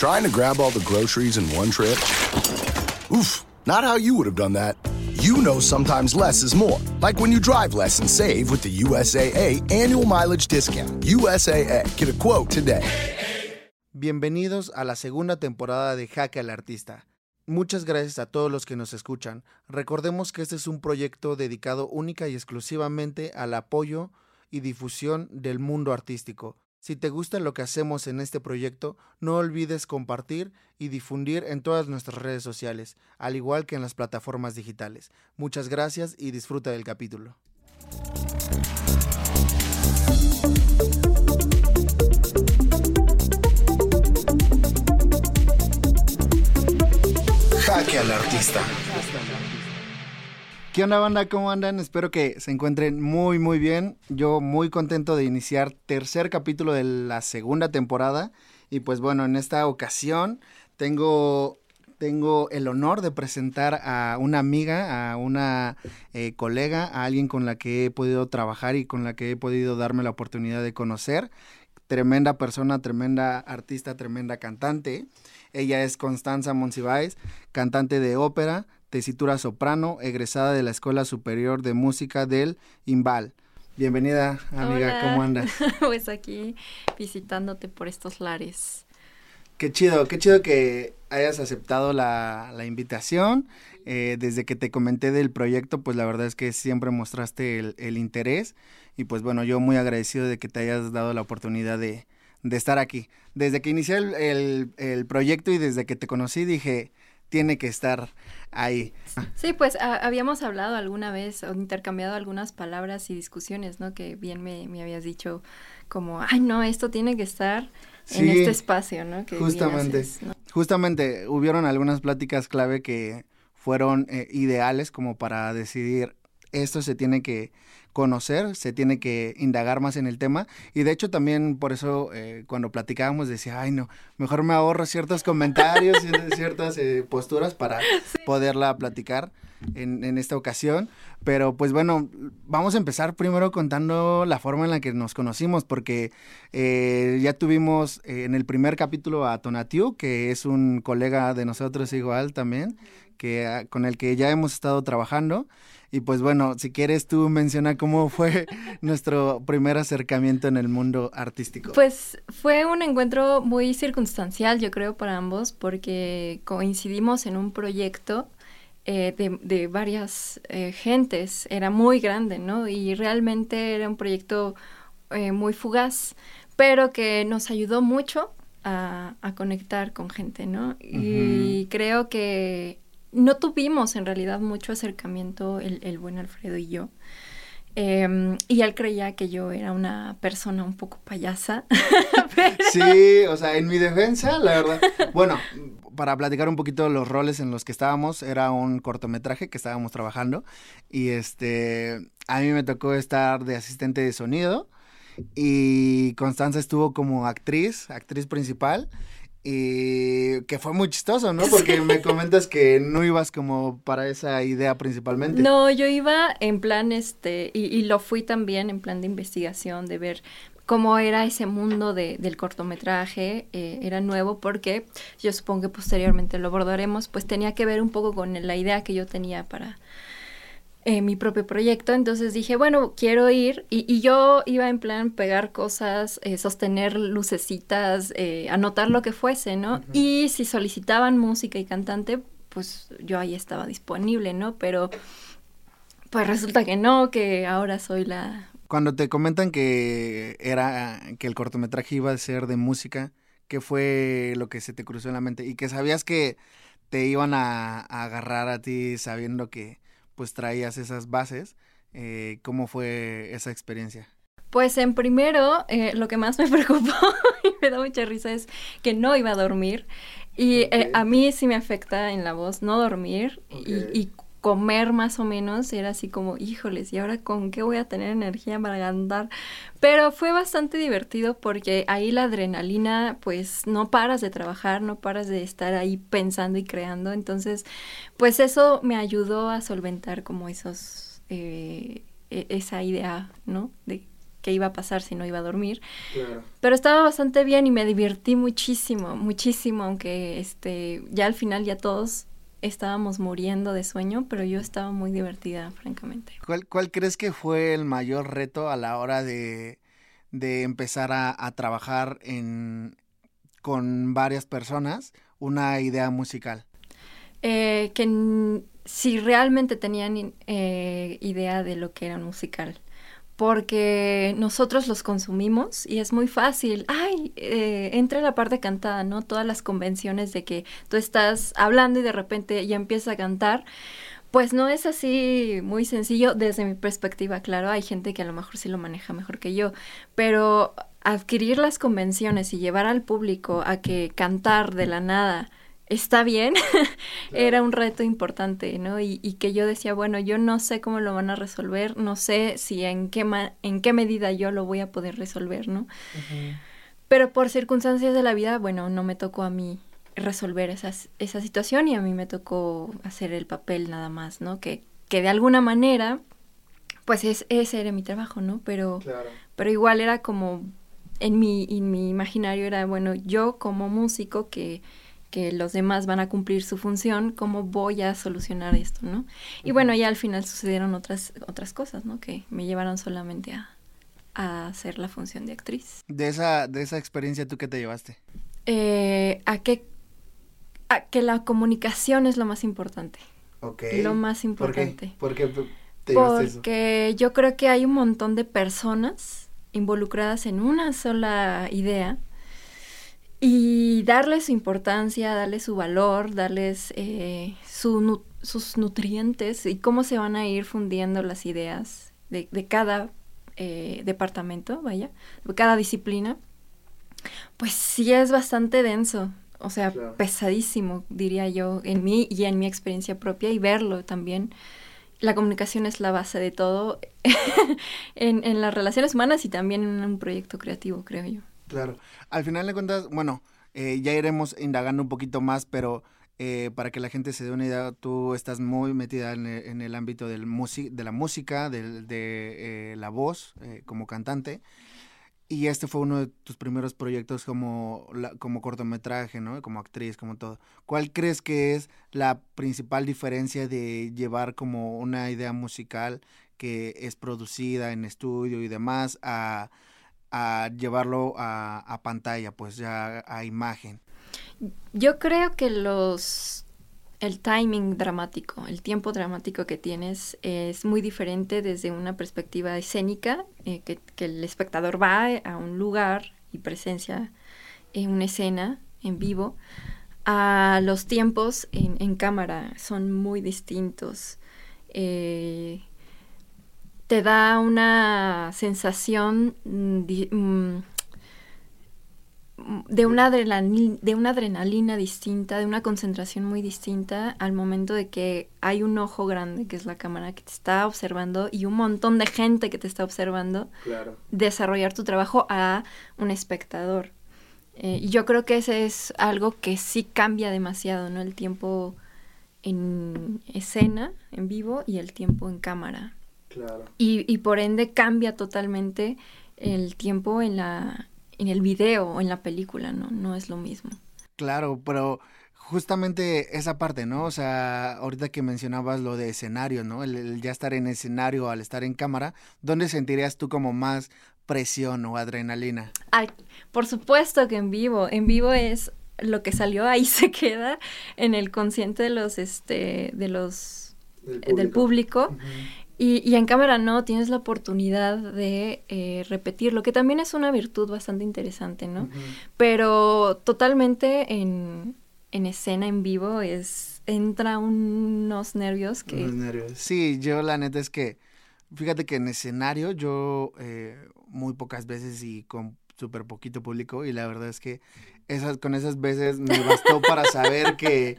Trying to grab all the groceries in one trip? Oof, not how you would have done that. You know sometimes less is more. Like when you drive less and save with the USAA annual mileage discount. USAA, get a quote today. Bienvenidos a la segunda temporada de Jaque al Artista. Muchas gracias a todos los que nos escuchan. Recordemos que este es un proyecto dedicado única y exclusivamente al apoyo y difusión del mundo artístico. Si te gusta lo que hacemos en este proyecto, no olvides compartir y difundir en todas nuestras redes sociales, al igual que en las plataformas digitales. Muchas gracias y disfruta del capítulo. Jaque al artista. ¿Qué onda banda? ¿Cómo andan? Espero que se encuentren muy muy bien. Yo muy contento de iniciar tercer capítulo de la segunda temporada. Y pues bueno, en esta ocasión tengo, tengo el honor de presentar a una amiga, a una eh, colega, a alguien con la que he podido trabajar y con la que he podido darme la oportunidad de conocer. Tremenda persona, tremenda artista, tremenda cantante. Ella es Constanza Monsiváis, cantante de ópera, tesitura soprano, egresada de la Escuela Superior de Música del IMBAL. Bienvenida, amiga, ¿cómo andas? pues aquí visitándote por estos lares. Qué chido, qué chido que hayas aceptado la, la invitación. Eh, desde que te comenté del proyecto, pues la verdad es que siempre mostraste el, el interés y pues bueno, yo muy agradecido de que te hayas dado la oportunidad de, de estar aquí. Desde que inicié el, el, el, proyecto y desde que te conocí dije, tiene que estar ahí. Sí, pues a, habíamos hablado alguna vez o intercambiado algunas palabras y discusiones, ¿no? Que bien me, me habías dicho como, ay, no, esto tiene que estar sí, en este espacio, ¿no? Que justamente, haces, ¿no? justamente hubieron algunas pláticas clave que fueron eh, ideales como para decidir esto se tiene que conocer, se tiene que indagar más en el tema y de hecho también por eso eh, cuando platicábamos decía, ay no, mejor me ahorro ciertos comentarios y ciertas eh, posturas para sí. poderla platicar en, en, esta ocasión, pero pues bueno, vamos a empezar primero contando la forma en la que nos conocimos porque eh, ya tuvimos en el primer capítulo a Tonatiu, que es un colega de nosotros igual también, que, con el que ya hemos estado trabajando. Y pues bueno, si quieres tú menciona cómo fue nuestro primer acercamiento en el mundo artístico. Pues fue un encuentro muy circunstancial, yo creo, para ambos, porque coincidimos en un proyecto eh, de, de, varias eh, gentes, era muy grande, ¿no? Y realmente era un proyecto eh, muy fugaz, pero que nos ayudó mucho a, a conectar con gente, ¿no? Uh -huh. Y creo que no tuvimos en realidad mucho acercamiento el, el buen Alfredo y yo. Eh, y él creía que yo era una persona un poco payasa. Sí, o sea, en mi defensa, la verdad. Bueno, para platicar un poquito los roles en los que estábamos, era un cortometraje que estábamos trabajando. Y este, a mí me tocó estar de asistente de sonido. Y Constanza estuvo como actriz, actriz principal y que fue muy chistoso, ¿no? Porque me comentas que no ibas como para esa idea principalmente. No, yo iba en plan, este, y, y lo fui también en plan de investigación, de ver cómo era ese mundo de, del cortometraje, eh, era nuevo porque yo supongo que posteriormente lo abordaremos, pues tenía que ver un poco con la idea que yo tenía para, eh, mi propio proyecto, entonces dije, bueno, quiero ir y, y yo iba en plan pegar cosas, eh, sostener lucecitas, eh, anotar lo que fuese, ¿no? Uh -huh. Y si solicitaban música y cantante, pues yo ahí estaba disponible, ¿no? Pero pues resulta que no, que ahora soy la... Cuando te comentan que era, que el cortometraje iba a ser de música, ¿qué fue lo que se te cruzó en la mente? Y que sabías que te iban a, a agarrar a ti sabiendo que pues traías esas bases. Eh, ¿Cómo fue esa experiencia? Pues en primero, eh, lo que más me preocupó y me da mucha risa es que no iba a dormir. Y okay. eh, a mí sí me afecta en la voz no dormir okay. y, y, comer más o menos. Era así como, híjoles, ¿y ahora con qué voy a tener energía para cantar? Pero fue bastante divertido porque ahí la adrenalina, pues no paras de trabajar, no paras de estar ahí pensando y creando. Entonces, pues eso me ayudó a solventar como esos, eh, esa idea, ¿no? De qué iba a pasar si no iba a dormir. Pero estaba bastante bien y me divertí muchísimo, muchísimo, aunque este, ya al final ya todos estábamos muriendo de sueño, pero yo estaba muy divertida, francamente. ¿Cuál, cuál crees que fue el mayor reto a la hora de, de empezar a, a trabajar en, con varias personas una idea musical? Eh, que si realmente tenían eh, idea de lo que era un musical porque nosotros los consumimos y es muy fácil. Ay, eh, entra la parte cantada, ¿no? Todas las convenciones de que tú estás hablando y de repente ya empieza a cantar. Pues no es así muy sencillo desde mi perspectiva, claro, hay gente que a lo mejor sí lo maneja mejor que yo, pero adquirir las convenciones y llevar al público a que cantar de la nada está bien, era un reto importante, ¿no? Y, que yo decía, bueno, yo no sé cómo lo van a resolver, no sé si en qué, en qué medida yo lo voy a poder resolver, ¿no? Pero por circunstancias de la vida, bueno, no me tocó a mí resolver esas, esa situación y a mí me tocó hacer el papel nada más, ¿no? Que, que de alguna manera, pues es, ese era mi trabajo, ¿no? Pero, pero igual era como, en mi, en mi imaginario era, bueno, yo como músico que que los demás van a cumplir su función, ¿cómo voy a solucionar esto, no? Y bueno, ya al final sucedieron otras, otras cosas, ¿no? Que me llevaron solamente a, hacer la función de actriz. De esa, de esa experiencia, ¿tú qué te llevaste? Eh, a, que, a que la comunicación es lo más importante. Ok. Lo más importante. ¿Por qué, te Porque yo creo que hay un montón de personas involucradas en una sola idea y darles su importancia, darles su valor, darles eh, sus nutrientes y cómo se van a ir fundiendo las ideas de, de cada eh, departamento, vaya, de cada disciplina, pues sí es bastante denso, o sea, pesadísimo, diría yo, en mí y en mi experiencia propia y verlo también. La comunicación es la base de todo en, en las relaciones humanas y también en un proyecto creativo, creo yo. Claro. Al final de cuentas, bueno, eh, ya iremos indagando un poquito más, pero eh, para que la gente se dé una idea, tú estás muy metida en el, ámbito del de la música, de, de eh, la voz como cantante. Y este fue uno de tus primeros proyectos como, como cortometraje, ¿no? Como actriz, como todo. ¿Cuál crees que es la principal diferencia de llevar como una idea musical que es producida en estudio y demás a a llevarlo a, pantalla, pues ya a imagen? Yo creo que los el timing dramático, el tiempo dramático que tienes es muy diferente desde una perspectiva escénica, eh, que, el espectador va a un lugar y presencia en una escena en vivo, a los tiempos en, cámara son muy distintos. Eh, te da una sensación mm, mm, de una, adrenalina, de una adrenalina distinta, de una concentración muy distinta al momento de que hay un ojo grande, que es la cámara que te está observando, y un montón de gente que te está observando, desarrollar tu trabajo a un espectador. Eh, y yo creo que ese es algo que sí cambia demasiado, ¿no? El tiempo en escena, en vivo, y el tiempo en cámara. Y, y por ende cambia totalmente el tiempo en la en el video o en la película, ¿no? No es lo mismo. Claro, pero justamente esa parte, ¿no? O sea, ahorita que mencionabas lo de escenario, ¿no? El, ya estar en escenario al estar en cámara, ¿dónde sentirías tú como más presión o adrenalina? Ay, por supuesto que en vivo. En vivo es lo que salió ahí se queda en el consciente de los, este, de los, del público. Y, en cámara no, tienes la oportunidad de eh, repetirlo, que también es una virtud bastante interesante, ¿no? Pero totalmente en, escena, en vivo, es entra unos nervios que... Unos nervios. Sí, yo la neta es que, fíjate que en escenario yo eh, muy pocas veces y con súper poquito público y la verdad es que esas, con esas veces me bastó para saber que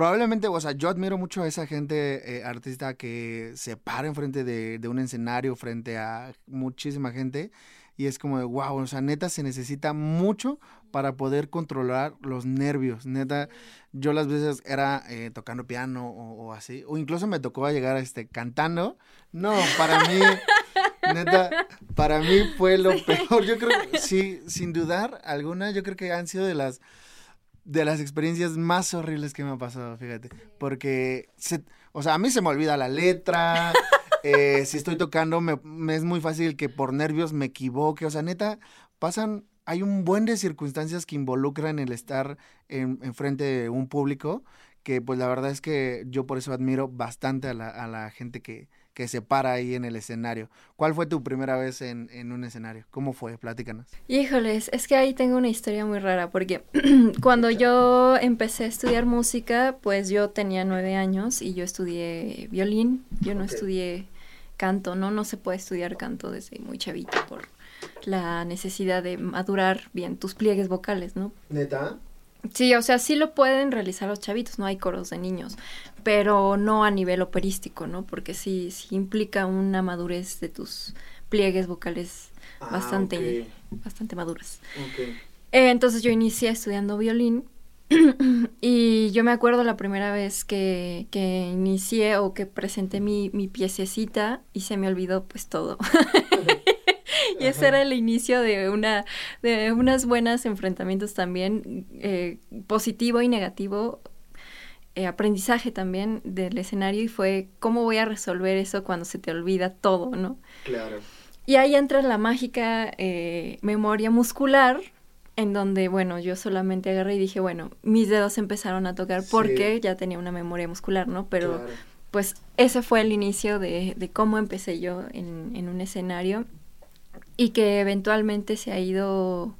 Probablemente, o sea, yo admiro mucho a esa gente eh, artista que se para enfrente de, de un escenario, frente a muchísima gente. Y es como de, wow, o sea, neta se necesita mucho para poder controlar los nervios. Neta, yo las veces era eh, tocando piano o, así, o incluso me tocó llegar este, cantando. No, para mí, neta, para mí fue lo peor. Yo creo, sí, sin dudar alguna, yo creo que han sido de las de las experiencias más horribles que me ha pasado, fíjate. Porque, se, o sea, a mí se me olvida la letra. Eh, si estoy tocando, me, me, es muy fácil que por nervios me equivoque. O sea, neta, pasan, hay un buen de circunstancias que involucran el estar en, en frente de un público que pues la verdad es que yo por eso admiro bastante a la, a la gente que, que se para ahí en el escenario. ¿Cuál fue tu primera vez en, en un escenario? ¿Cómo fue? Platícanos. Híjoles, es que ahí tengo una historia muy rara porque cuando yo empecé a estudiar música, pues yo tenía nueve años y yo estudié violín, yo no okay. estudié canto, ¿no? No se puede estudiar canto desde muy chavito por la necesidad de madurar bien tus pliegues vocales, ¿no? ¿Neta? Sí, o sea, sí lo pueden realizar los chavitos, no hay coros de niños, pero no a nivel operístico, ¿no? Porque sí, sí implica una madurez de tus pliegues vocales ah, bastante, okay. bastante maduras. Okay. Eh, entonces yo inicié estudiando violín y yo me acuerdo la primera vez que, que inicié o que presenté mi, mi piececita y se me olvidó pues todo. y ese era el inicio de una de unas buenas enfrentamientos también eh, positivo y negativo eh, aprendizaje también del escenario y fue cómo voy a resolver eso cuando se te olvida todo no claro y ahí entra la mágica eh, memoria muscular en donde, bueno, yo solamente agarré y dije, bueno, mis dedos empezaron a tocar porque sí. ya tenía una memoria muscular, ¿no? Pero, claro. pues, ese fue el inicio de, de cómo empecé yo en, en, un escenario y que eventualmente se ha ido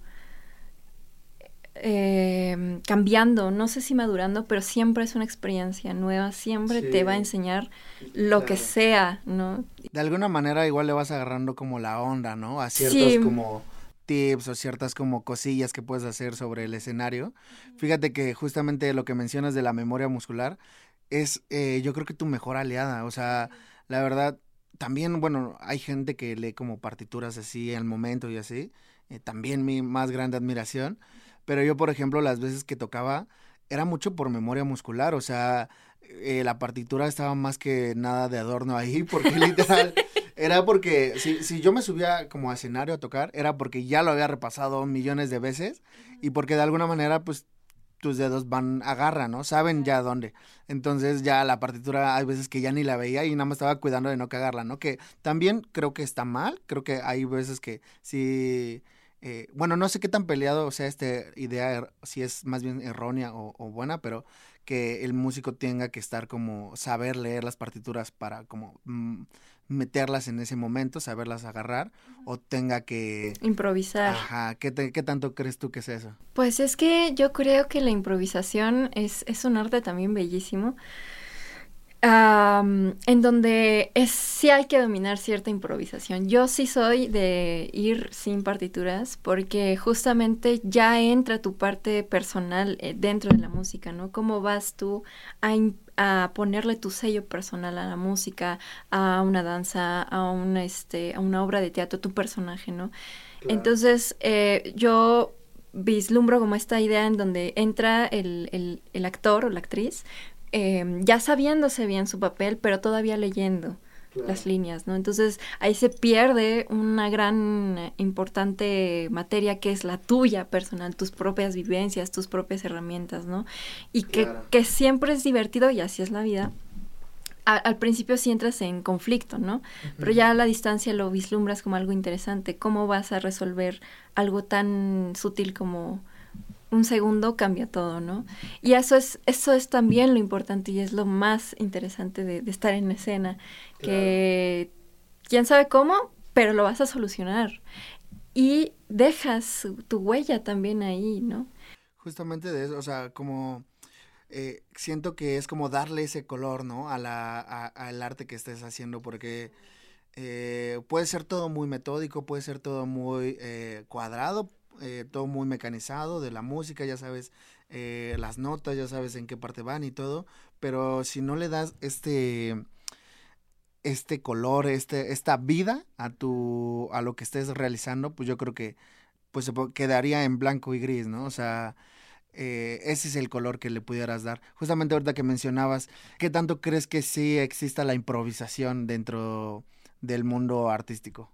eh, cambiando, no sé si madurando, pero siempre es una experiencia nueva, siempre sí. te va a enseñar lo claro. que sea, ¿no? De alguna manera igual le vas agarrando como la onda, ¿no? A ciertos sí. como tips o ciertas como cosillas que puedes hacer sobre el escenario. Fíjate que justamente lo que mencionas de la memoria muscular es eh, yo creo que tu mejor aliada, o sea, la verdad también, bueno, hay gente que lee como partituras así al momento y así. Eh, también mi más grande admiración. Pero yo, por ejemplo, las veces que tocaba, era mucho por memoria muscular. O sea, eh, la partitura estaba más que nada de adorno ahí, porque literal. Era porque si, si yo me subía como a escenario a tocar, era porque ya lo había repasado millones de veces y porque de alguna manera, pues tus dedos van, agarran, ¿no? Saben ya dónde. Entonces ya la partitura hay veces que ya ni la veía y nada más estaba cuidando de no cagarla, ¿no? Que también creo que está mal, creo que hay veces que sí... Eh, bueno, no sé qué tan peleado sea esta idea, er, si es más bien errónea o, o, buena, pero que el músico tenga que estar como saber leer las partituras para como mm, meterlas en ese momento, saberlas agarrar, o tenga que... Improvisar. Ajá, ¿qué, te, ¿qué tanto crees tú que es eso? Pues es que yo creo que la improvisación es, es un arte también bellísimo. Um, en donde es, sí hay que dominar cierta improvisación. Yo sí soy de ir sin partituras porque justamente ya entra tu parte personal eh, dentro de la música, ¿no? ¿Cómo vas tú a, a, ponerle tu sello personal a la música, a una danza, a una, este, a una obra de teatro, tu personaje, ¿no? Claro. Entonces, eh, yo vislumbro como esta idea en donde entra el, el, el actor o la actriz eh, ya sabiéndose bien su papel, pero todavía leyendo claro. las líneas, ¿no? Entonces ahí se pierde una gran eh, importante materia que es la tuya personal, tus propias vivencias, tus propias herramientas, ¿no? Y que, claro. que siempre es divertido y así es la vida. A, al principio sí entras en conflicto, ¿no? Uh -huh. Pero ya a la distancia lo vislumbras como algo interesante. ¿Cómo vas a resolver algo tan sutil como un segundo cambia todo, ¿no? Y eso es, eso es también lo importante y es lo más interesante de, de estar en escena, claro. que quién sabe cómo, pero lo vas a solucionar. Y dejas tu huella también ahí, ¿no? Justamente de eso, o sea, como eh, siento que es como darle ese color, ¿no? A la, a, al arte que estés haciendo, porque eh, puede ser todo muy metódico, puede ser todo muy eh, cuadrado, eh, todo muy mecanizado de la música, ya sabes eh, las notas, ya sabes en qué parte van y todo, pero si no le das este este color, este esta vida a tu a lo que estés realizando, pues yo creo que pues se quedaría en blanco y gris, ¿no? O sea, eh, ese es el color que le pudieras dar. Justamente ahorita que mencionabas, ¿qué tanto crees que sí exista la improvisación dentro del mundo artístico?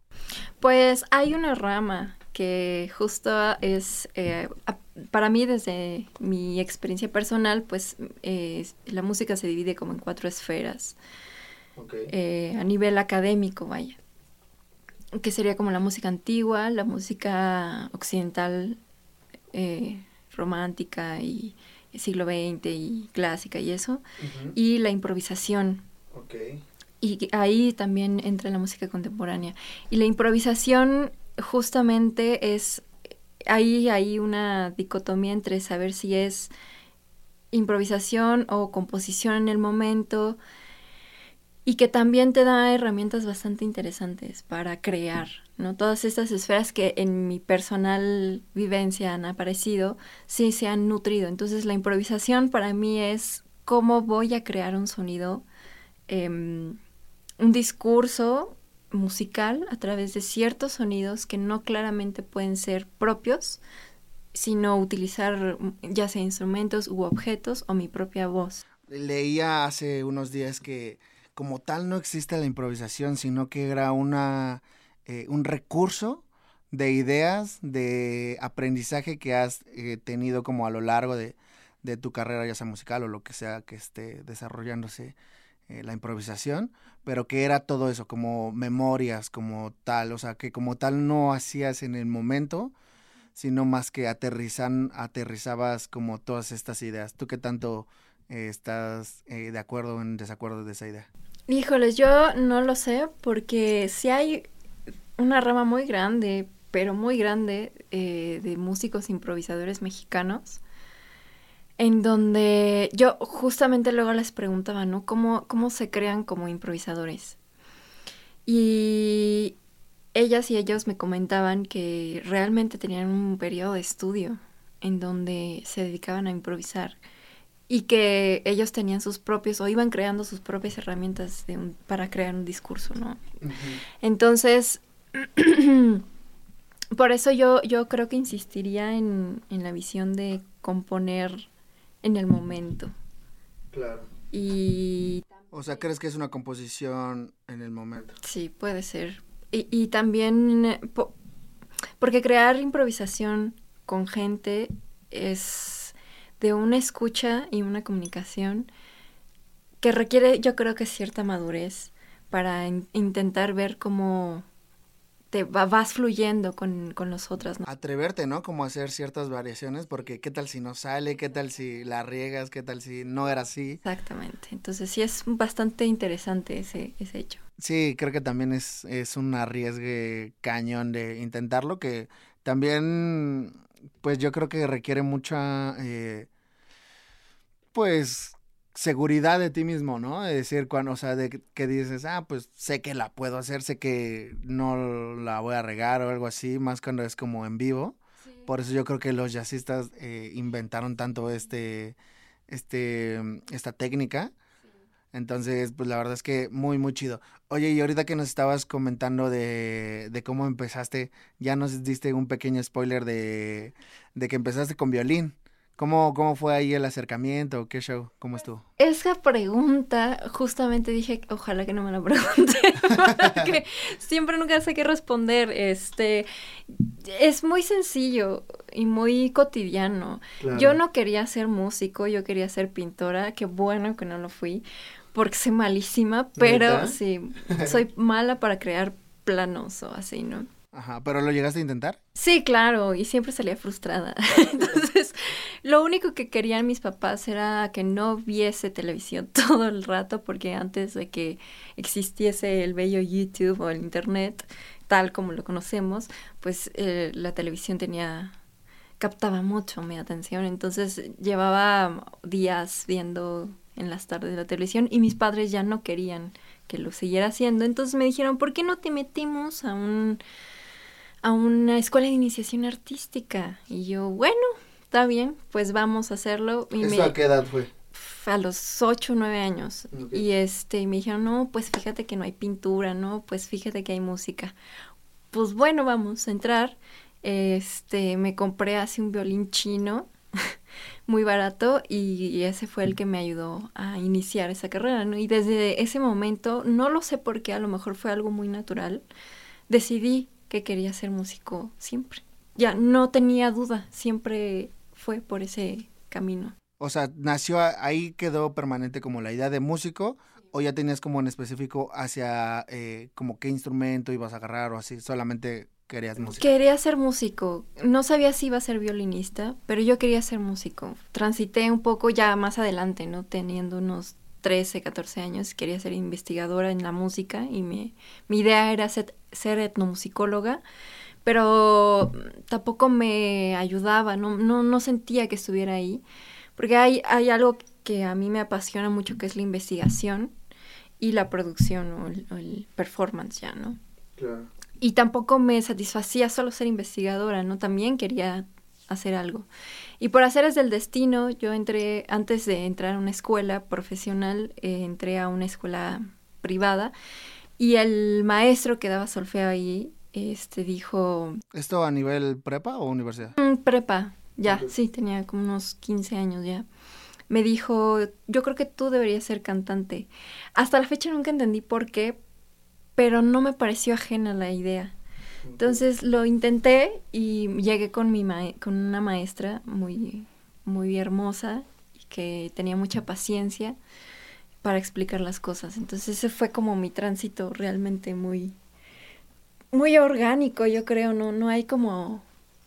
Pues hay una rama que justo es, eh, para mí desde mi experiencia personal, pues la música se divide como en cuatro esferas. Eh, a nivel académico, vaya. Que sería como la música antigua, la música occidental eh, romántica y siglo XX y clásica y eso, y la improvisación. Y ahí también entra la música contemporánea. Y la improvisación justamente es, ahí hay una dicotomía entre saber si es improvisación o composición en el momento, y que también te da herramientas bastante interesantes para crear, ¿no? Todas estas esferas que en mi personal vivencia han aparecido, sí se han nutrido. Entonces la improvisación para mí es cómo voy a crear un sonido, em, un discurso musical a través de ciertos sonidos que no claramente pueden ser propios, sino utilizar ya sea instrumentos u objetos o mi propia voz. Leía hace unos días que como tal no existe la improvisación, sino que era una, eh, un recurso de ideas, de aprendizaje que has eh, tenido como a lo largo de, tu carrera, ya sea musical o lo que sea que esté desarrollándose eh, la improvisación, pero que era todo eso, como memorias, como tal, o sea, que como tal no hacías en el momento, sino más que aterrizan, aterrizabas como todas estas ideas. ¿Tú qué tanto estás de acuerdo o en desacuerdo de esa idea? Híjoles, yo no lo sé porque si hay una rama muy grande, pero muy grande, eh, de músicos improvisadores mexicanos, en donde yo justamente luego les preguntaba, ¿no? ¿Cómo, cómo se crean como improvisadores? Y ellas y ellos me comentaban que realmente tenían un periodo de estudio en donde se dedicaban a improvisar y que ellos tenían sus propios o iban creando sus propias herramientas para crear un discurso, ¿no? Entonces, por eso yo, yo creo que insistiría en, en la visión de componer en el momento. Claro. Y... O sea, ¿crees que es una composición en el momento? Sí, puede ser. Y, y también, porque crear improvisación con gente es de una escucha y una comunicación que requiere yo creo que cierta madurez para intentar ver cómo vas fluyendo con, con los otros. ¿no? Atreverte, ¿no? Como hacer ciertas variaciones, porque qué tal si no sale, qué tal si la riegas, qué tal si no era así. Exactamente, entonces sí es bastante interesante ese, ese hecho. Sí, creo que también es, es un arriesgue cañón de intentarlo, que también pues yo creo que requiere mucha, eh, pues, seguridad de ti mismo, ¿no? Es decir, cuando, o sea, de que dices, ah, pues sé que la puedo hacer, sé que no la voy a regar o algo así, más cuando es como en vivo. Por eso yo creo que los jazzistas eh, inventaron tanto este, este, esta técnica. Entonces, pues la verdad es que muy, muy chido. Oye, y ahorita que nos estabas comentando de, de cómo empezaste, ya nos diste un pequeño spoiler de, de que empezaste con violín. ¿Cómo, ¿Cómo fue ahí el acercamiento? ¿Qué show? ¿Cómo estuvo? Esa pregunta, justamente dije, ojalá que no me la pregunte, porque siempre nunca sé qué responder. Este, es muy sencillo y muy cotidiano. Yo no quería ser músico, yo quería ser pintora, qué bueno que no lo fui, porque soy malísima, pero sí, soy mala para crear planos o así, ¿no? Ajá, pero ¿lo llegaste a intentar? Sí, claro, y siempre salía frustrada. Entonces, lo único que querían mis papás era que no viese televisión todo el rato, porque antes de que existiese el bello YouTube o el Internet, tal como lo conocemos, pues eh, la televisión tenía captaba mucho mi atención, entonces llevaba días viendo en las tardes de la televisión y mis padres ya no querían que lo siguiera haciendo. Entonces me dijeron, ¿por qué no te metimos a un a una escuela de iniciación artística? Y yo, bueno, está bien, pues vamos a hacerlo. Y ¿Eso a qué edad fue? A los ocho o nueve años. Y este, me dijeron, no, pues fíjate que no hay pintura, ¿no? Pues fíjate que hay música. Pues bueno, vamos a entrar. Este, me compré así un violín chino muy barato y ese fue el que me ayudó a iniciar esa carrera, ¿no? Y desde ese momento, no lo sé por qué, a lo mejor fue algo muy natural, decidí que quería ser músico siempre. Ya no tenía duda, siempre fue por ese camino. O sea, nació ahí, quedó permanente como la idea de músico, o ya tenías como en específico hacia eh, como qué instrumento ibas a agarrar o así, solamente querías música. Quería ser músico, no sabía si iba a ser violinista, pero yo quería ser músico. Transité un poco ya más adelante, ¿no? Teniendo unos 13, 14 años, quería ser investigadora en la música y mi, mi idea era ser, ser etnomusicóloga pero tampoco me ayudaba, no, no, no sentía que estuviera ahí, porque hay, hay algo que a mí me apasiona mucho, que es la investigación y la producción o el, performance ya, ¿no? Claro. Y tampoco me satisfacía solo ser investigadora, ¿no? También quería hacer algo. Y por hacer es del destino, yo entré, antes de entrar a una escuela profesional, eh, entré a una escuela privada y el maestro que daba solfeo ahí este dijo... ¿Esto a nivel prepa o universidad? Mm, prepa, ya, sí, tenía como unos 15 años ya. Me dijo, yo creo que tú deberías ser cantante. Hasta la fecha nunca entendí por qué, pero no me pareció ajena la idea. Entonces lo intenté y llegué con, mi con una maestra muy, muy hermosa y que tenía mucha paciencia para explicar las cosas. Entonces ese fue como mi tránsito realmente muy, muy orgánico, yo creo, no, no hay como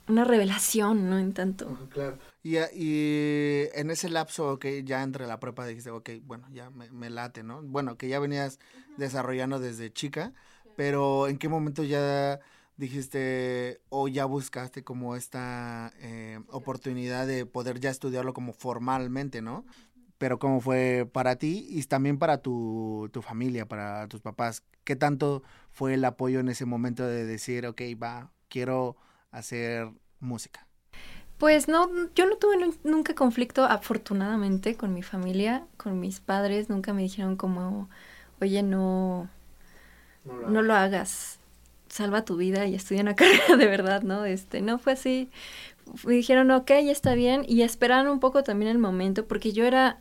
una revelación, ¿no? En tanto. claro. Y, y, en ese lapso que ya entre la prepa dijiste, ok, bueno, ya me, late, ¿no? Bueno, que ya venías desarrollando desde chica, pero ¿en qué momento ya dijiste o ya buscaste como esta eh, oportunidad de poder ya estudiarlo como formalmente, ¿no? Pero cómo fue para ti y también para tu, tu familia, para tus papás. ¿Qué tanto fue el apoyo en ese momento de decir, ok, va, quiero hacer música? Pues no, yo no tuve nunca conflicto, afortunadamente, con mi familia, con mis padres, nunca me dijeron como, oye, no, no lo, hagas, salva tu vida y estudia una carrera de verdad, ¿no? Este, no fue así. Me dijeron, ok, ya está bien, y esperaron un poco también el momento, porque yo era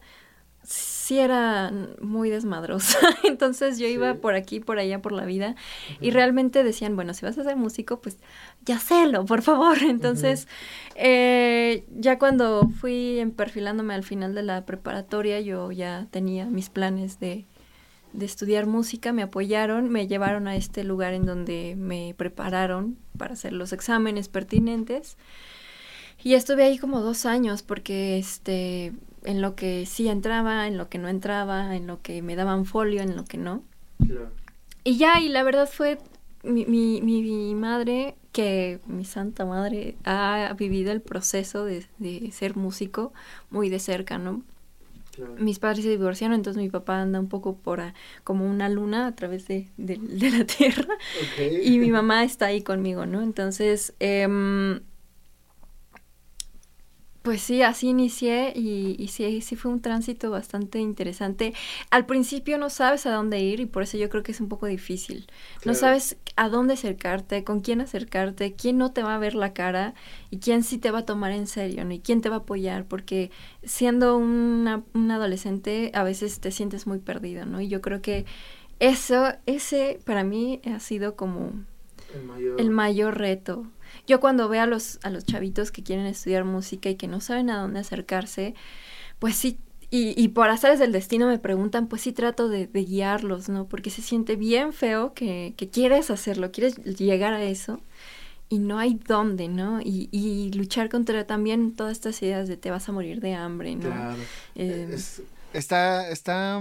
sí era muy desmadrosa. Entonces yo iba por aquí, por allá, por la vida. Y realmente decían, bueno, si vas a ser músico, pues ya sélo, por favor. Entonces, eh, ya cuando fui perfilándome al final de la preparatoria, yo ya tenía mis planes de, de estudiar música, me apoyaron, me llevaron a este lugar en donde me prepararon para hacer los exámenes pertinentes. Y estuve ahí como dos años porque este en lo que sí entraba, en lo que no entraba, en lo que me daban folio, en lo que no. Y ya, y la verdad fue mi, mi, mi, madre, que mi santa madre ha vivido el proceso de, de ser músico muy de cerca, ¿no? Mis padres se divorciaron, entonces mi papá anda un poco por como una luna a través de, de, la tierra y mi mamá está ahí conmigo, ¿no? Entonces, eh, pues sí, así inicié y, y, sí, sí fue un tránsito bastante interesante. Al principio no sabes a dónde ir y por eso yo creo que es un poco difícil. No sabes a dónde acercarte, con quién acercarte, quién no te va a ver la cara y quién sí te va a tomar en serio, ¿no? Y quién te va a apoyar, porque siendo una, un adolescente a veces te sientes muy perdido, ¿no? Y yo creo que eso, ese para mí ha sido como el mayor reto yo cuando veo a los, a los chavitos que quieren estudiar música y que no saben a dónde acercarse, pues sí, y, y por hacerles del destino me preguntan, pues sí trato de, guiarlos, ¿no? Porque se siente bien feo que, que, quieres hacerlo, quieres llegar a eso y no hay dónde, ¿no? Y, y luchar contra también todas estas ideas de te vas a morir de hambre, ¿no? Claro. Eh, está, está,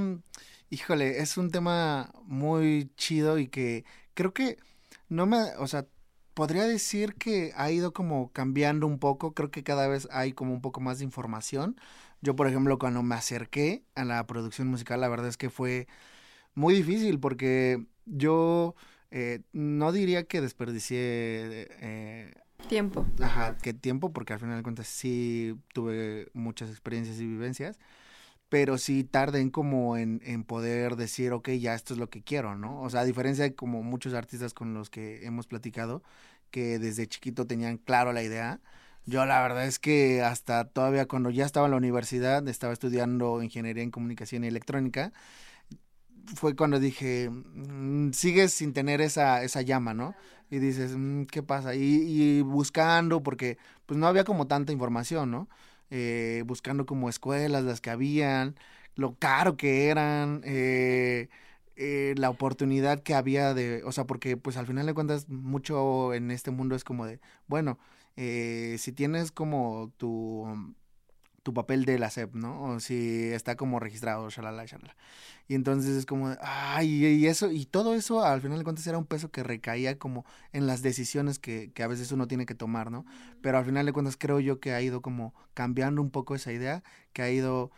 híjole, es un tema muy chido y que creo que no me, o sea, podría decir que ha ido como cambiando un poco, creo que cada vez hay como un poco más de información. Yo, por ejemplo, cuando me acerqué a la producción musical, la verdad es que fue muy difícil porque yo eh, no diría que desperdicié... Eh, tiempo. Ajá, que tiempo, porque al final de cuentas sí tuve muchas experiencias y vivencias, pero sí tarden como en, en, poder decir, ok, ya esto es lo que quiero, ¿no? O sea, a diferencia de como muchos artistas con los que hemos platicado, que desde chiquito tenían claro la idea, Yo la verdad es que hasta todavía cuando ya estaba en la universidad, estaba estudiando ingeniería en comunicación y electrónica, fue cuando dije, mm, sigues sin tener esa, esa llama, ¿no? Y dices, mm, ¿qué pasa? Y, y, buscando, porque pues no había como tanta información, ¿no? Eh, buscando como escuelas, las que habían, lo caro que eran, eh, eh, la oportunidad que había de, o sea, porque pues al final de cuentas mucho en este mundo es como de, bueno, eh, si tienes como tu, tu papel de la SEP, ¿no? O si está como registrado, shalala, shalala. Y entonces es como, ay, y eso, y todo eso al final de cuentas era un peso que recaía como en las decisiones que, que a veces uno tiene que tomar, ¿no? Pero al final de cuentas creo yo que ha ido como cambiando un poco esa idea, que ha ido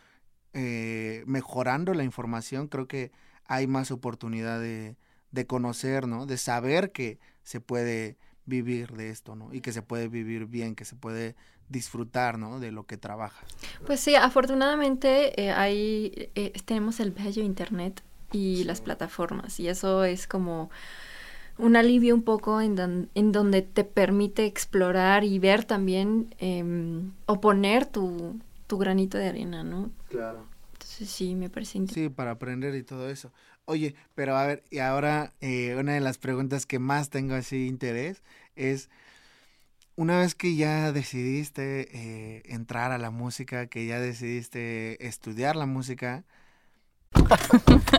eh, mejorando la información, creo que hay más oportunidad de, de conocer, ¿no? De saber que se puede vivir de esto, ¿no? Y que se puede vivir bien, que se puede disfrutar, ¿no? De lo que trabaja. Pues sí, afortunadamente eh, ahí eh, tenemos el bello internet y sí. las plataformas y eso es como un alivio un poco en, don, en donde te permite explorar y ver también eh, o poner tu, tu granito de arena, ¿no? Claro. Entonces sí, me parece Sí, para aprender y todo eso. Oye, pero a ver, y ahora eh, una de las preguntas que más tengo así interés es, una vez que ya decidiste eh, entrar a la música, que ya decidiste estudiar la música,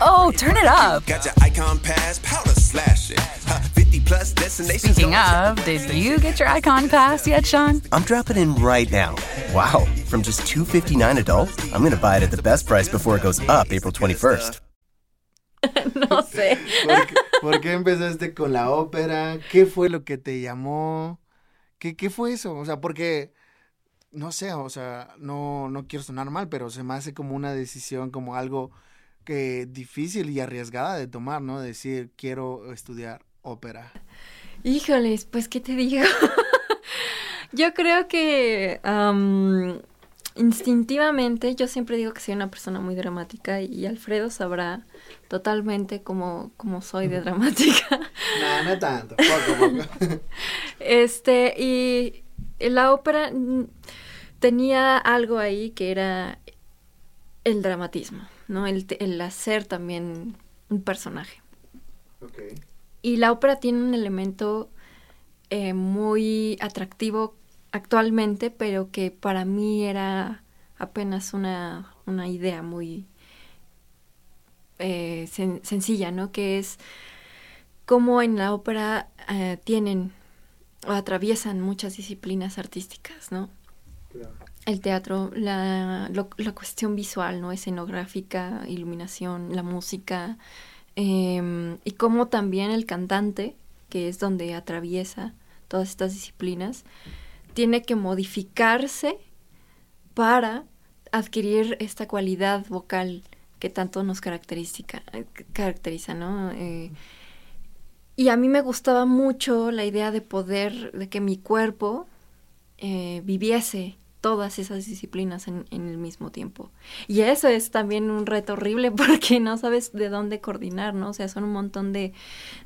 Oh, turn it up. Got your icon pass, powder slashing. 50 plus destinations. Speaking of, did you get your icon pass yet, Sean? I'm dropping in right now. Wow, from just 259 adult, I'm going to buy it at the best price before it goes up April 21st. no sé. ¿Por qué, ¿Por qué, empezaste con la ópera? ¿Qué fue lo que te llamó? ¿Qué, qué fue eso? O sea, porque no sé, o sea, no, no quiero sonar mal, pero se me hace como una decisión, como algo que difícil y arriesgada de tomar, ¿no? Decir, quiero estudiar ópera. Híjoles, pues, ¿qué te digo? yo creo que um, instintivamente, yo siempre digo que soy una persona muy dramática y Alfredo sabrá totalmente cómo, cómo soy de dramática. no, no tanto, poco, poco. este, y la ópera tenía algo ahí que era el dramatismo. ¿No? El, el, hacer también un personaje. Okay. Y la ópera tiene un elemento eh, muy atractivo actualmente, pero que para mí era apenas una, una idea muy eh, sen sencilla, ¿no? Que es cómo en la ópera eh, tienen o atraviesan muchas disciplinas artísticas, ¿no? El teatro, la, la, cuestión visual, ¿no? Escenográfica, iluminación, la música, eh, y cómo también el cantante, que es donde atraviesa todas estas disciplinas, tiene que modificarse para adquirir esta cualidad vocal que tanto nos caracteriza, caracteriza ¿no? Eh, y a mí me gustaba mucho la idea de poder, de que mi cuerpo eh, viviese todas esas disciplinas en, en, el mismo tiempo. Y eso es también un reto horrible porque no sabes de dónde coordinar, ¿no? O sea, son un montón de,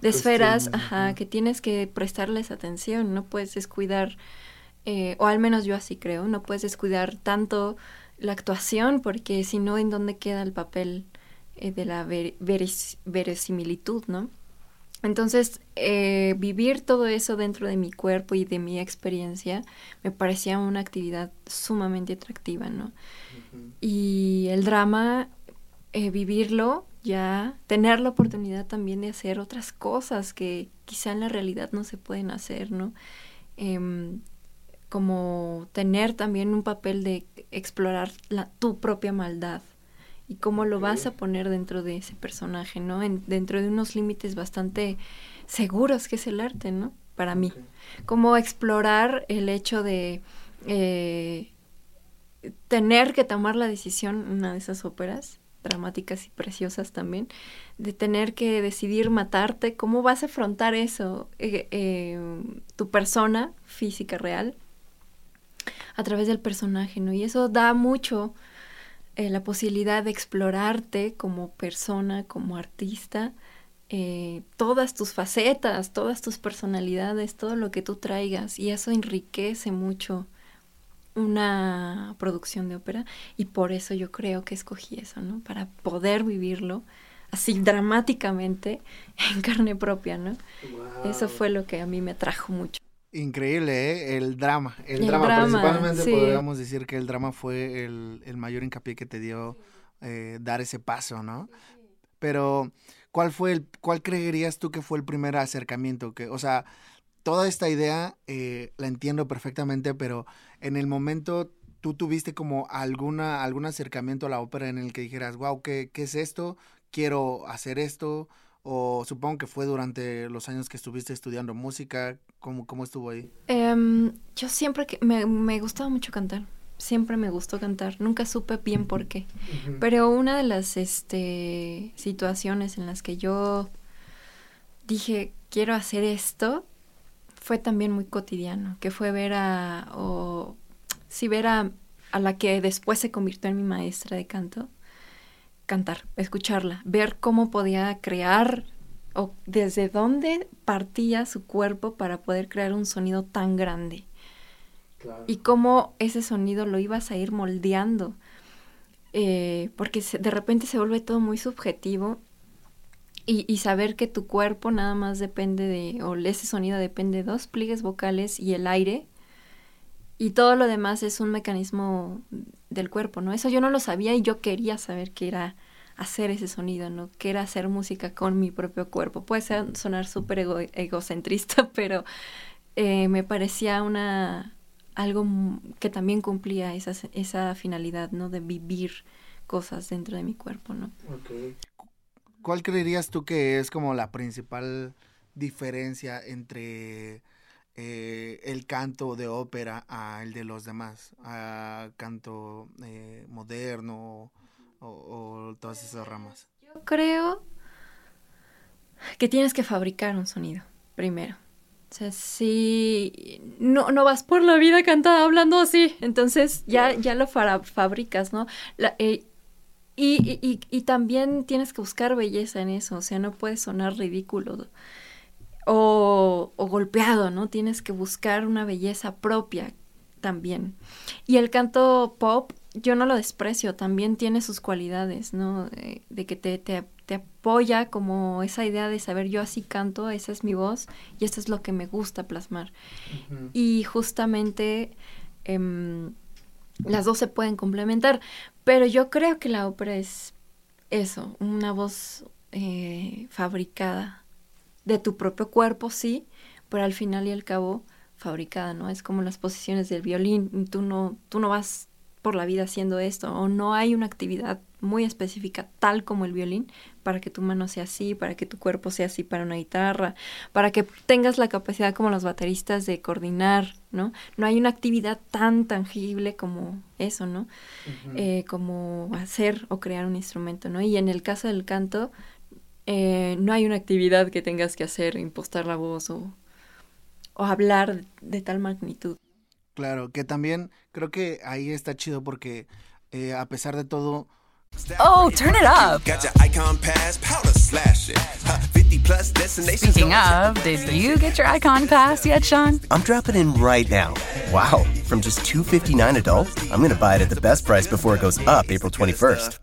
de esferas ajá, que tienes que prestarles atención, no puedes descuidar, eh, o al menos yo así creo, no puedes descuidar tanto la actuación porque si no, ¿en dónde queda el papel eh, de la ver veres verosimilitud, ¿no? Entonces, eh, vivir todo eso dentro de mi cuerpo y de mi experiencia me parecía una actividad sumamente atractiva, ¿no? Uh -huh. Y el drama, eh, vivirlo, ya tener la oportunidad también de hacer otras cosas que quizá en la realidad no se pueden hacer, ¿no? Eh, como tener también un papel de explorar la, tu propia maldad, y cómo lo vas a poner dentro de ese personaje, ¿no? En, dentro de unos límites bastante seguros que es el arte, ¿no? Para mí. Cómo explorar el hecho de eh, tener que tomar la decisión, una de esas óperas dramáticas y preciosas también, de tener que decidir matarte, ¿cómo vas a afrontar eso? Eh, eh, tu persona física real a través del personaje, ¿no? Y eso da mucho eh, la posibilidad de explorarte como persona, como artista, eh, todas tus facetas, todas tus personalidades, todo lo que tú traigas, y eso enriquece mucho una producción de ópera y por eso yo creo que escogí eso, ¿no? Para poder vivirlo así dramáticamente en carne propia, ¿no? Eso fue lo que a mí me atrajo mucho. Increíble, ¿eh? El drama. El, El drama, drama, principalmente sí. podríamos decir que el drama fue el, el mayor hincapié que te dio eh, dar ese paso, ¿no? Pero, ¿cuál fue el, cuál creerías tú que fue el primer acercamiento? Que, o sea, toda esta idea eh, la entiendo perfectamente, pero en el momento tú tuviste como alguna, algún acercamiento a la ópera en el que dijeras, wow, ¿qué, qué es esto? Quiero hacer esto. O supongo que fue durante los años que estuviste estudiando música. ¿Cómo, cómo estuvo ahí? Em, yo siempre que me, me gustaba mucho cantar. Siempre me gustó cantar. Nunca supe bien por qué. Pero una de las este, situaciones en las que yo dije, quiero hacer esto, fue también muy cotidiano, que fue ver a, o sí, ver a, a la que después se convirtió en mi maestra de canto, cantar, escucharla, ver cómo podía crear o desde dónde partía su cuerpo para poder crear un sonido tan grande y cómo ese sonido lo ibas a ir moldeando. Eh, porque se- de repente se vuelve todo muy subjetivo y, y saber que tu cuerpo nada más depende de, o ese sonido depende de dos pliegues vocales y el aire, y todo lo demás es un mecanismo del cuerpo, ¿no? Eso yo no lo sabía y yo quería saber qué era hacer ese sonido, ¿no? Que era hacer música con mi propio cuerpo. Puede ser, sonar súper ego- egocentrista, pero eh, me parecía una algo que también cumplía esa, esa finalidad, ¿no? De vivir cosas dentro de mi cuerpo, ¿no? ¿Cuál creerías tú que es como la principal diferencia entre eh, el canto de ópera a el de los demás? A canto eh, moderno o, o todas esas ramas. Yo creo que tienes que fabricar un sonido primero. O sea, si no, no vas por la vida cantando, hablando así, entonces ya, ya lo fabricas, ¿no? La- eh, y, y- y- y también tienes que buscar belleza en eso, o sea, no puedes sonar ridículo o, o golpeado, ¿no? Tienes que buscar una belleza propia también. Y el canto pop, yo no lo desprecio, también tiene sus cualidades, ¿no? De que te, te, te apoya como esa idea de saber yo así canto, esa es mi voz y esto es lo que me gusta plasmar. Y justamente em, las dos se pueden complementar, pero yo creo que la ópera es eso, una voz eh, fabricada de tu propio cuerpo, sí, pero al final y al cabo fabricada, ¿no? Es como las posiciones del violín, tú no, tú no vas por la vida haciendo esto, o no hay una actividad muy específica tal como el violín para que tu mano sea así, para que tu cuerpo sea así para una guitarra, para que tengas la capacidad como los bateristas de coordinar, ¿no? No hay una actividad tan tangible como eso, ¿no? Eh, como hacer o crear un instrumento, ¿no? Y en el caso del canto, eh, no hay una actividad que tengas que hacer, impostar la voz o, o hablar de tal magnitud. Claro, que también creo que ahí está chido porque eh, a pesar de todo, Oh, turn it up. Got your icon pass, powder slashing. Huh, 50 plus destinations. Speaking of, did you get your icon pass yet, Sean? I'm dropping in right now. Wow, from just 259 adult, I'm gonna buy it at the best price before it goes up April 21st.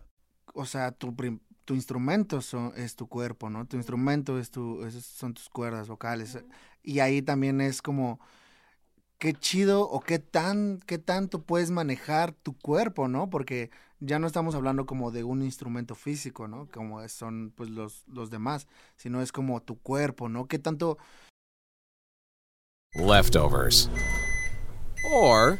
o sea, tu, prim- tu instrumento son- es tu cuerpo, ¿no? Tu instrumento es tu, es- son tus cuerdas vocales. Y ahí también es como, qué chido o qué, tan, qué tanto puedes manejar tu cuerpo, ¿no? Porque ya no estamos hablando como de un instrumento físico, ¿no? Como son pues los, los demás, sino es como tu cuerpo, ¿no? ¿Qué tanto leftovers, or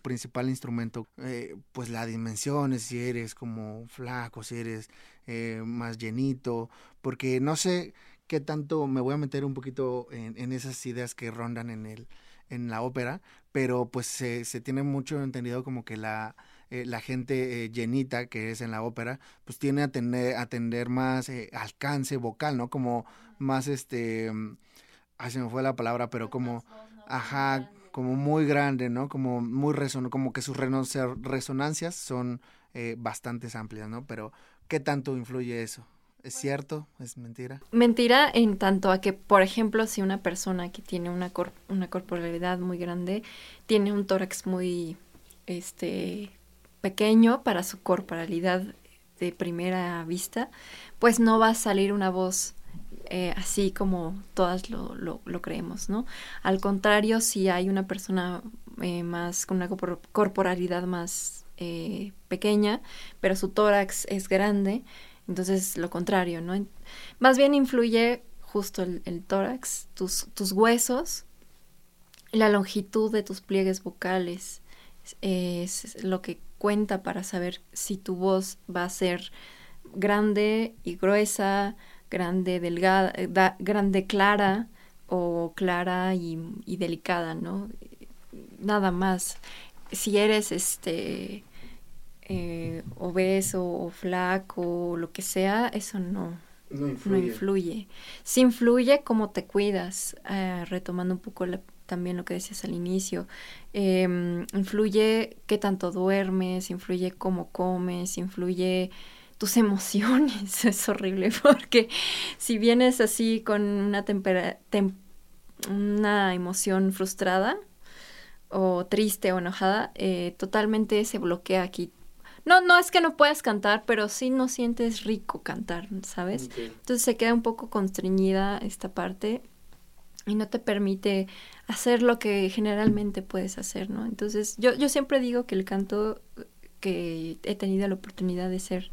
Principal instrumento, eh, pues las dimensiones, si eres como flaco, si eres eh, más llenito, porque no sé qué tanto me voy a meter un poquito en, en esas ideas que rondan en el en la ópera, pero pues se, se tiene mucho entendido como que la eh, la gente eh, llenita que es en la ópera, pues tiene a tener, a tener más eh, alcance vocal, ¿no? Como más este, mm, ay, se me fue la palabra, pero como, ajá, como muy grande, ¿no? Como muy reson como que sus resonancias son eh, bastante amplias, ¿no? Pero, ¿qué tanto influye eso? ¿Es cierto? ¿Es mentira? Mentira en tanto a que, por ejemplo, si una persona que tiene una, cor- una corporalidad muy grande tiene un tórax muy este pequeño para su corporalidad de primera vista, pues no va a salir una voz eh, así como todas lo, lo- creemos, ¿no? Al contrario, si hay una persona eh, más con una corpor- corporalidad más eh, pequeña, pero su tórax es grande, entonces lo contrario, ¿no? Más bien influye justo el, tórax, tus, tus huesos, la longitud de tus pliegues vocales es, es lo que cuenta para saber si tu voz va a ser grande y gruesa, grande, delgada, eh, da- grande, clara o clara y, y delicada, ¿no? Nada más. Si eres este eh, obeso o flaco o lo que sea, eso no, No no influye. Sí influye cómo te cuidas, eh, retomando un poco la- también lo que decías al inicio. Em, influye qué tanto duermes, influye cómo comes, influye tus emociones. Es horrible porque si vienes así con una tem- una emoción frustrada o triste o enojada, eh, totalmente se bloquea aquí. No, no es que no puedas cantar, pero sí no sientes rico cantar, ¿sabes? Entonces se queda un poco constreñida esta parte y no te permite hacer lo que generalmente puedes hacer, ¿no? Entonces yo, yo siempre digo que el canto, que he tenido la oportunidad de ser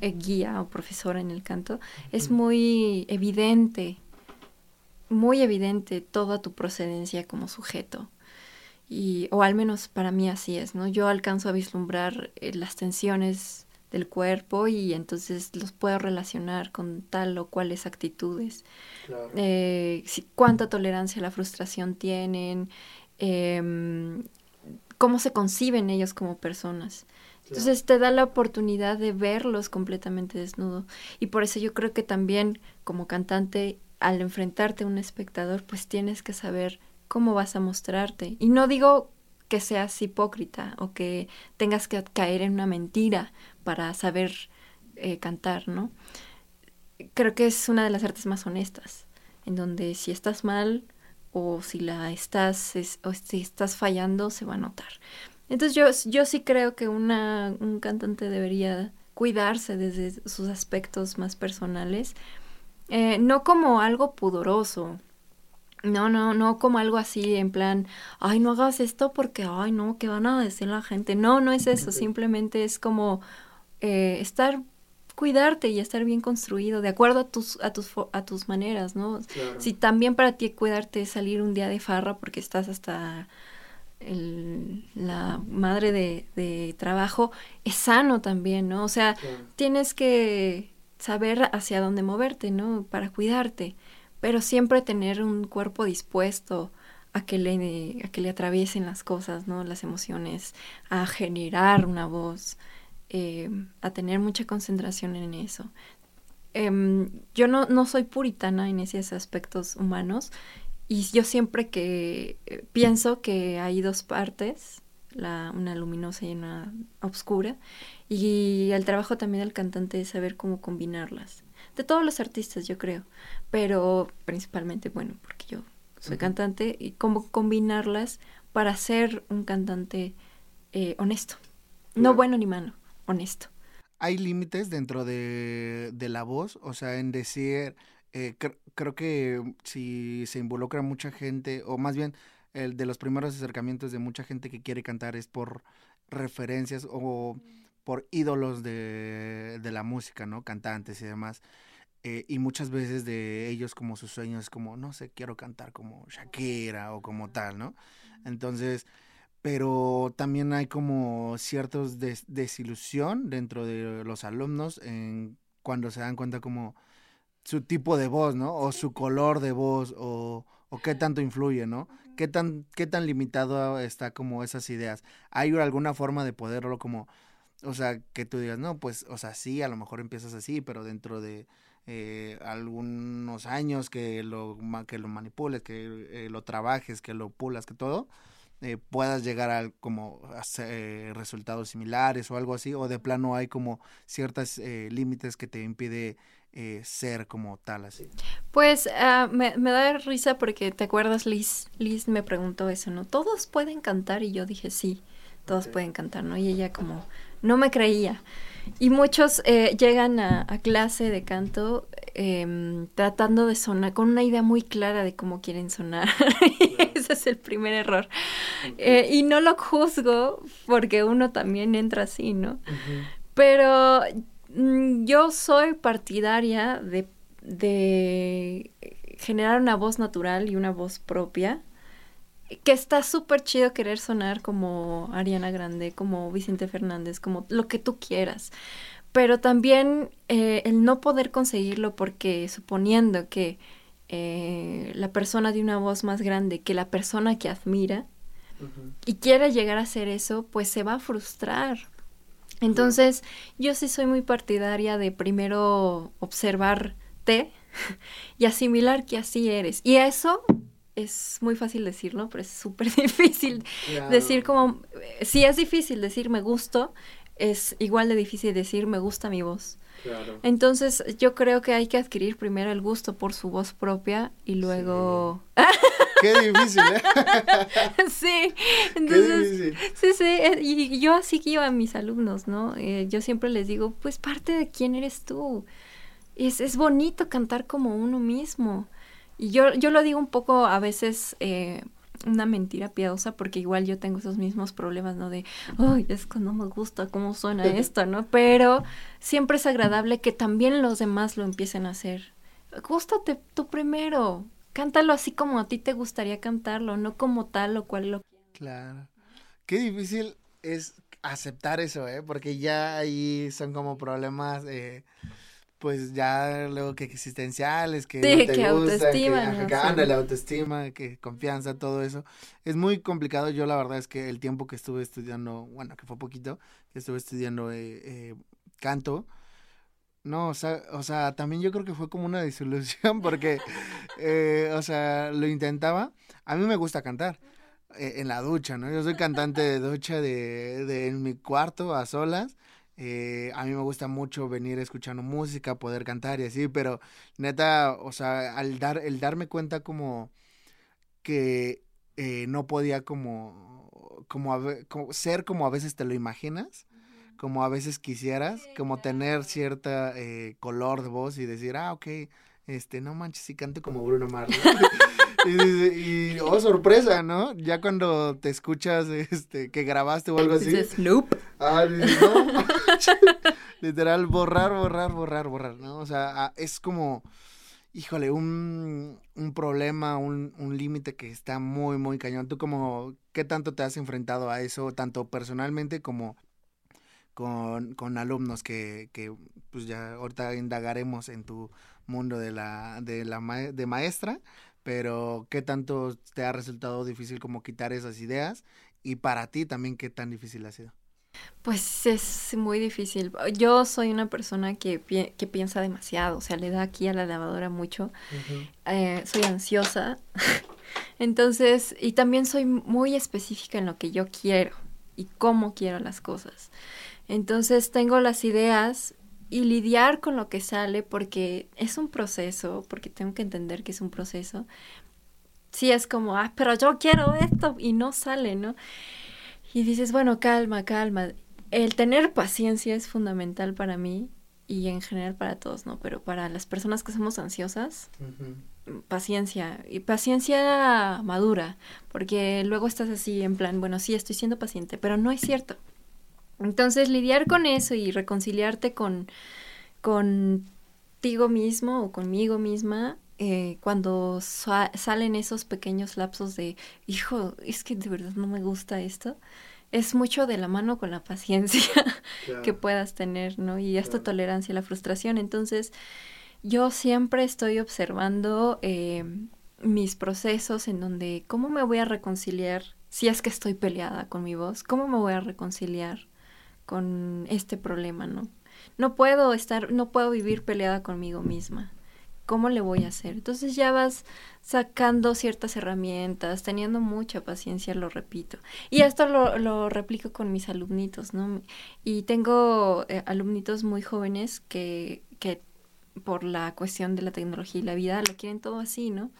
guía o profesora en el canto, es muy evidente, muy evidente toda tu procedencia como sujeto. Y, o al menos para mí así es, ¿no? Yo alcanzo a vislumbrar eh, las tensiones del cuerpo y entonces los puedo relacionar con tal o cuales actitudes. Eh, si- cuánta tolerancia a la frustración tienen, em, cómo se conciben ellos como personas. Entonces te da la oportunidad de verlos completamente desnudo. Y por eso yo creo que también como cantante, al enfrentarte a un espectador, pues tienes que saber cómo vas a mostrarte. Y no digo que seas hipócrita o que tengas que caer en una mentira para saber eh, cantar, ¿no? Creo que es una de las artes más honestas, en donde si estás mal o si la estás es- o si estás fallando se va a notar. Entonces yo, yo sí creo que una, un cantante debería cuidarse desde sus aspectos más personales, eh, no como algo pudoroso, no, no, no como algo así en plan, ay, no hagas esto porque, ay, no, ¿qué van a decir la gente? No, no es eso, simplemente es como eh, estar, cuidarte y estar bien construido, de acuerdo a tus, a tus, a tus maneras, ¿no? Si también para ti cuidarte es salir un día de farra porque estás hasta el- la madre de, de trabajo, es sano también, ¿no? O sea, tienes que saber hacia dónde moverte, ¿no? Para cuidarte, pero siempre tener un cuerpo dispuesto a que le, a que le atraviesen las cosas, ¿no? Las emociones, a generar una voz, eh, a tener mucha concentración en eso. Em, yo no, no soy puritana en esos aspectos humanos y yo siempre que eh, pienso que hay dos partes, la, una luminosa y una oscura, y el trabajo también del cantante es saber cómo combinarlas. De todos los artistas, yo creo, pero principalmente, bueno, porque yo soy cantante, y cómo combinarlas para ser un cantante eh, honesto. No bueno ni malo, honesto. Hay límites dentro de, de la voz, o sea, en decir, eh, cre- creo que si se involucra mucha gente, o más bien el de los primeros acercamientos de mucha gente que quiere cantar es por referencias o por ídolos de, de la música, ¿no? Cantantes y demás. Eh, y muchas veces de ellos como sus sueños como, no sé, quiero cantar como Shakira o como tal, ¿no? Entonces, pero también hay como ciertos des- desilusión dentro de los alumnos en cuando se dan cuenta como su tipo de voz, ¿no? O su color de voz, o, qué tanto influye, ¿no? ¿Qué tan, qué tan limitado está como esas ideas? ¿Hay alguna forma de poderlo como, o sea, que tú digas, no, pues, o sea, sí, a lo mejor empiezas así, pero dentro de eh, algunos años que lo, que lo manipules, que eh, lo trabajes, que lo pulas, que todo, eh, puedas llegar a como a eh, resultados similares o algo así, o de plano hay como ciertos límites que te impide eh, ser como tal así. Pues ah, me, me da risa porque te acuerdas, Liz, Liz me preguntó eso, ¿no? ¿Todos pueden cantar? Y yo dije, sí, todos pueden cantar, ¿no? Y ella como, no me creía. Y muchos eh, llegan a, a clase de canto em, tratando de sonar, con una idea muy clara de cómo quieren sonar. Y Ese es el primer error. Eh, y no lo juzgo porque uno también entra así, ¿no? Pero yo soy partidaria de, de generar una voz natural y una voz propia. Que está súper chido querer sonar como Ariana Grande, como Vicente Fernández, como lo que tú quieras. Pero también eh, el no poder conseguirlo porque suponiendo que eh, la persona de una voz más grande que la persona que admira y quiere llegar a hacer eso, pues se va a frustrar. Entonces, yo sí soy muy partidaria de primero observarte y asimilar que así eres. Y eso es muy fácil decirlo, pero es súper difícil decir como, eh, si es difícil decir me gusto, es igual de difícil decir me gusta mi voz. Entonces, yo creo que hay que adquirir primero el gusto por su voz propia y luego... Qué difícil, ¿eh? sí, Qué entonces, difícil. sí, sí, eh, y yo así guío a mis alumnos, ¿no? Eh, yo siempre les digo, pues parte de quién eres tú. Es, es bonito cantar como uno mismo. Y yo, yo lo digo un poco a veces eh, una mentira piadosa porque igual yo tengo esos mismos problemas, ¿no? De, ay, es que no me gusta cómo suena esto, ¿no? Pero siempre es agradable que también los demás lo empiecen a hacer. Gústate tú primero. Cántalo así como a ti te gustaría cantarlo, no como tal o cual lo Claro. Qué difícil es aceptar eso, ¿eh? Porque ya ahí son como problemas, eh, pues ya luego que existenciales, que Sí, no te que gustan, autoestima, que, ¿no? Sí. ándale, autoestima, que confianza, todo eso. Es muy complicado. Yo la verdad es que el tiempo que estuve estudiando, bueno, que fue poquito, que estuve estudiando eh, eh, canto, no, o sea, o sea, también yo creo que fue como una disolución porque, eh, o sea, lo intentaba. A mí me gusta cantar eh, en la ducha, ¿no? Yo soy cantante de ducha de, de en mi cuarto a solas. Eh, a mí me gusta mucho venir escuchando música, poder cantar y así, pero neta, o sea, al dar, el darme cuenta como que eh, no podía como, como, ser como a veces te lo imaginas, como a veces quisieras, como tener cierta eh, color de voz y decir, ah, ok, este, no manches, sí canto como Bruno Mars. ¿no? y, dice- y, oh, sorpresa, ¿no? Ya cuando te escuchas, este, que grabaste o algo así. Dices, nope. Ah, dices, no, literal, borrar, borrar, borrar, borrar, ¿no? O sea, ah, es como, híjole, un, un problema, un, un límite que está muy, muy cañón. ¿Tú como, qué tanto te has enfrentado a eso, tanto personalmente como con, con alumnos que, que, pues ya ahorita indagaremos en tu mundo de la, de la ma- de maestra, pero qué tanto te ha resultado difícil como quitar esas ideas y para ti también qué tan difícil ha sido. Pues es muy difícil. Yo soy una persona que, pi- que piensa demasiado, o sea, le da aquí a la lavadora mucho. Eh, soy ansiosa. Entonces, y también soy muy específica en lo que yo quiero y cómo quiero las cosas. Entonces, tengo las ideas y lidiar con lo que sale porque es un proceso, porque tengo que entender que es un proceso. Sí es como, ah, pero yo quiero esto y no sale, ¿no? Y dices, bueno, calma, calma. El tener paciencia es fundamental para mí y en general para todos, ¿no? Pero para las personas que somos ansiosas, paciencia y paciencia madura, porque luego estás así en plan, bueno, sí, estoy siendo paciente, pero no es cierto. Entonces, lidiar con eso y reconciliarte con contigo mismo o conmigo misma eh, cuando salen esos pequeños lapsos de, hijo, es que de verdad no me gusta esto, es mucho de la mano con la paciencia que puedas tener, ¿no? Y esta tolerancia a la frustración. Entonces, yo siempre estoy observando eh, mis procesos en donde, ¿cómo me voy a reconciliar si es que estoy peleada con mi voz? ¿Cómo me voy a reconciliar con este problema, ¿no? No puedo estar, no puedo vivir peleada conmigo misma. ¿Cómo le voy a hacer? Entonces ya vas sacando ciertas herramientas, teniendo mucha paciencia, lo repito. Y esto lo, replico con mis alumnitos, ¿no? Y tengo eh, alumnitos muy jóvenes que, que por la cuestión de la tecnología y la vida lo quieren todo así, ¿no?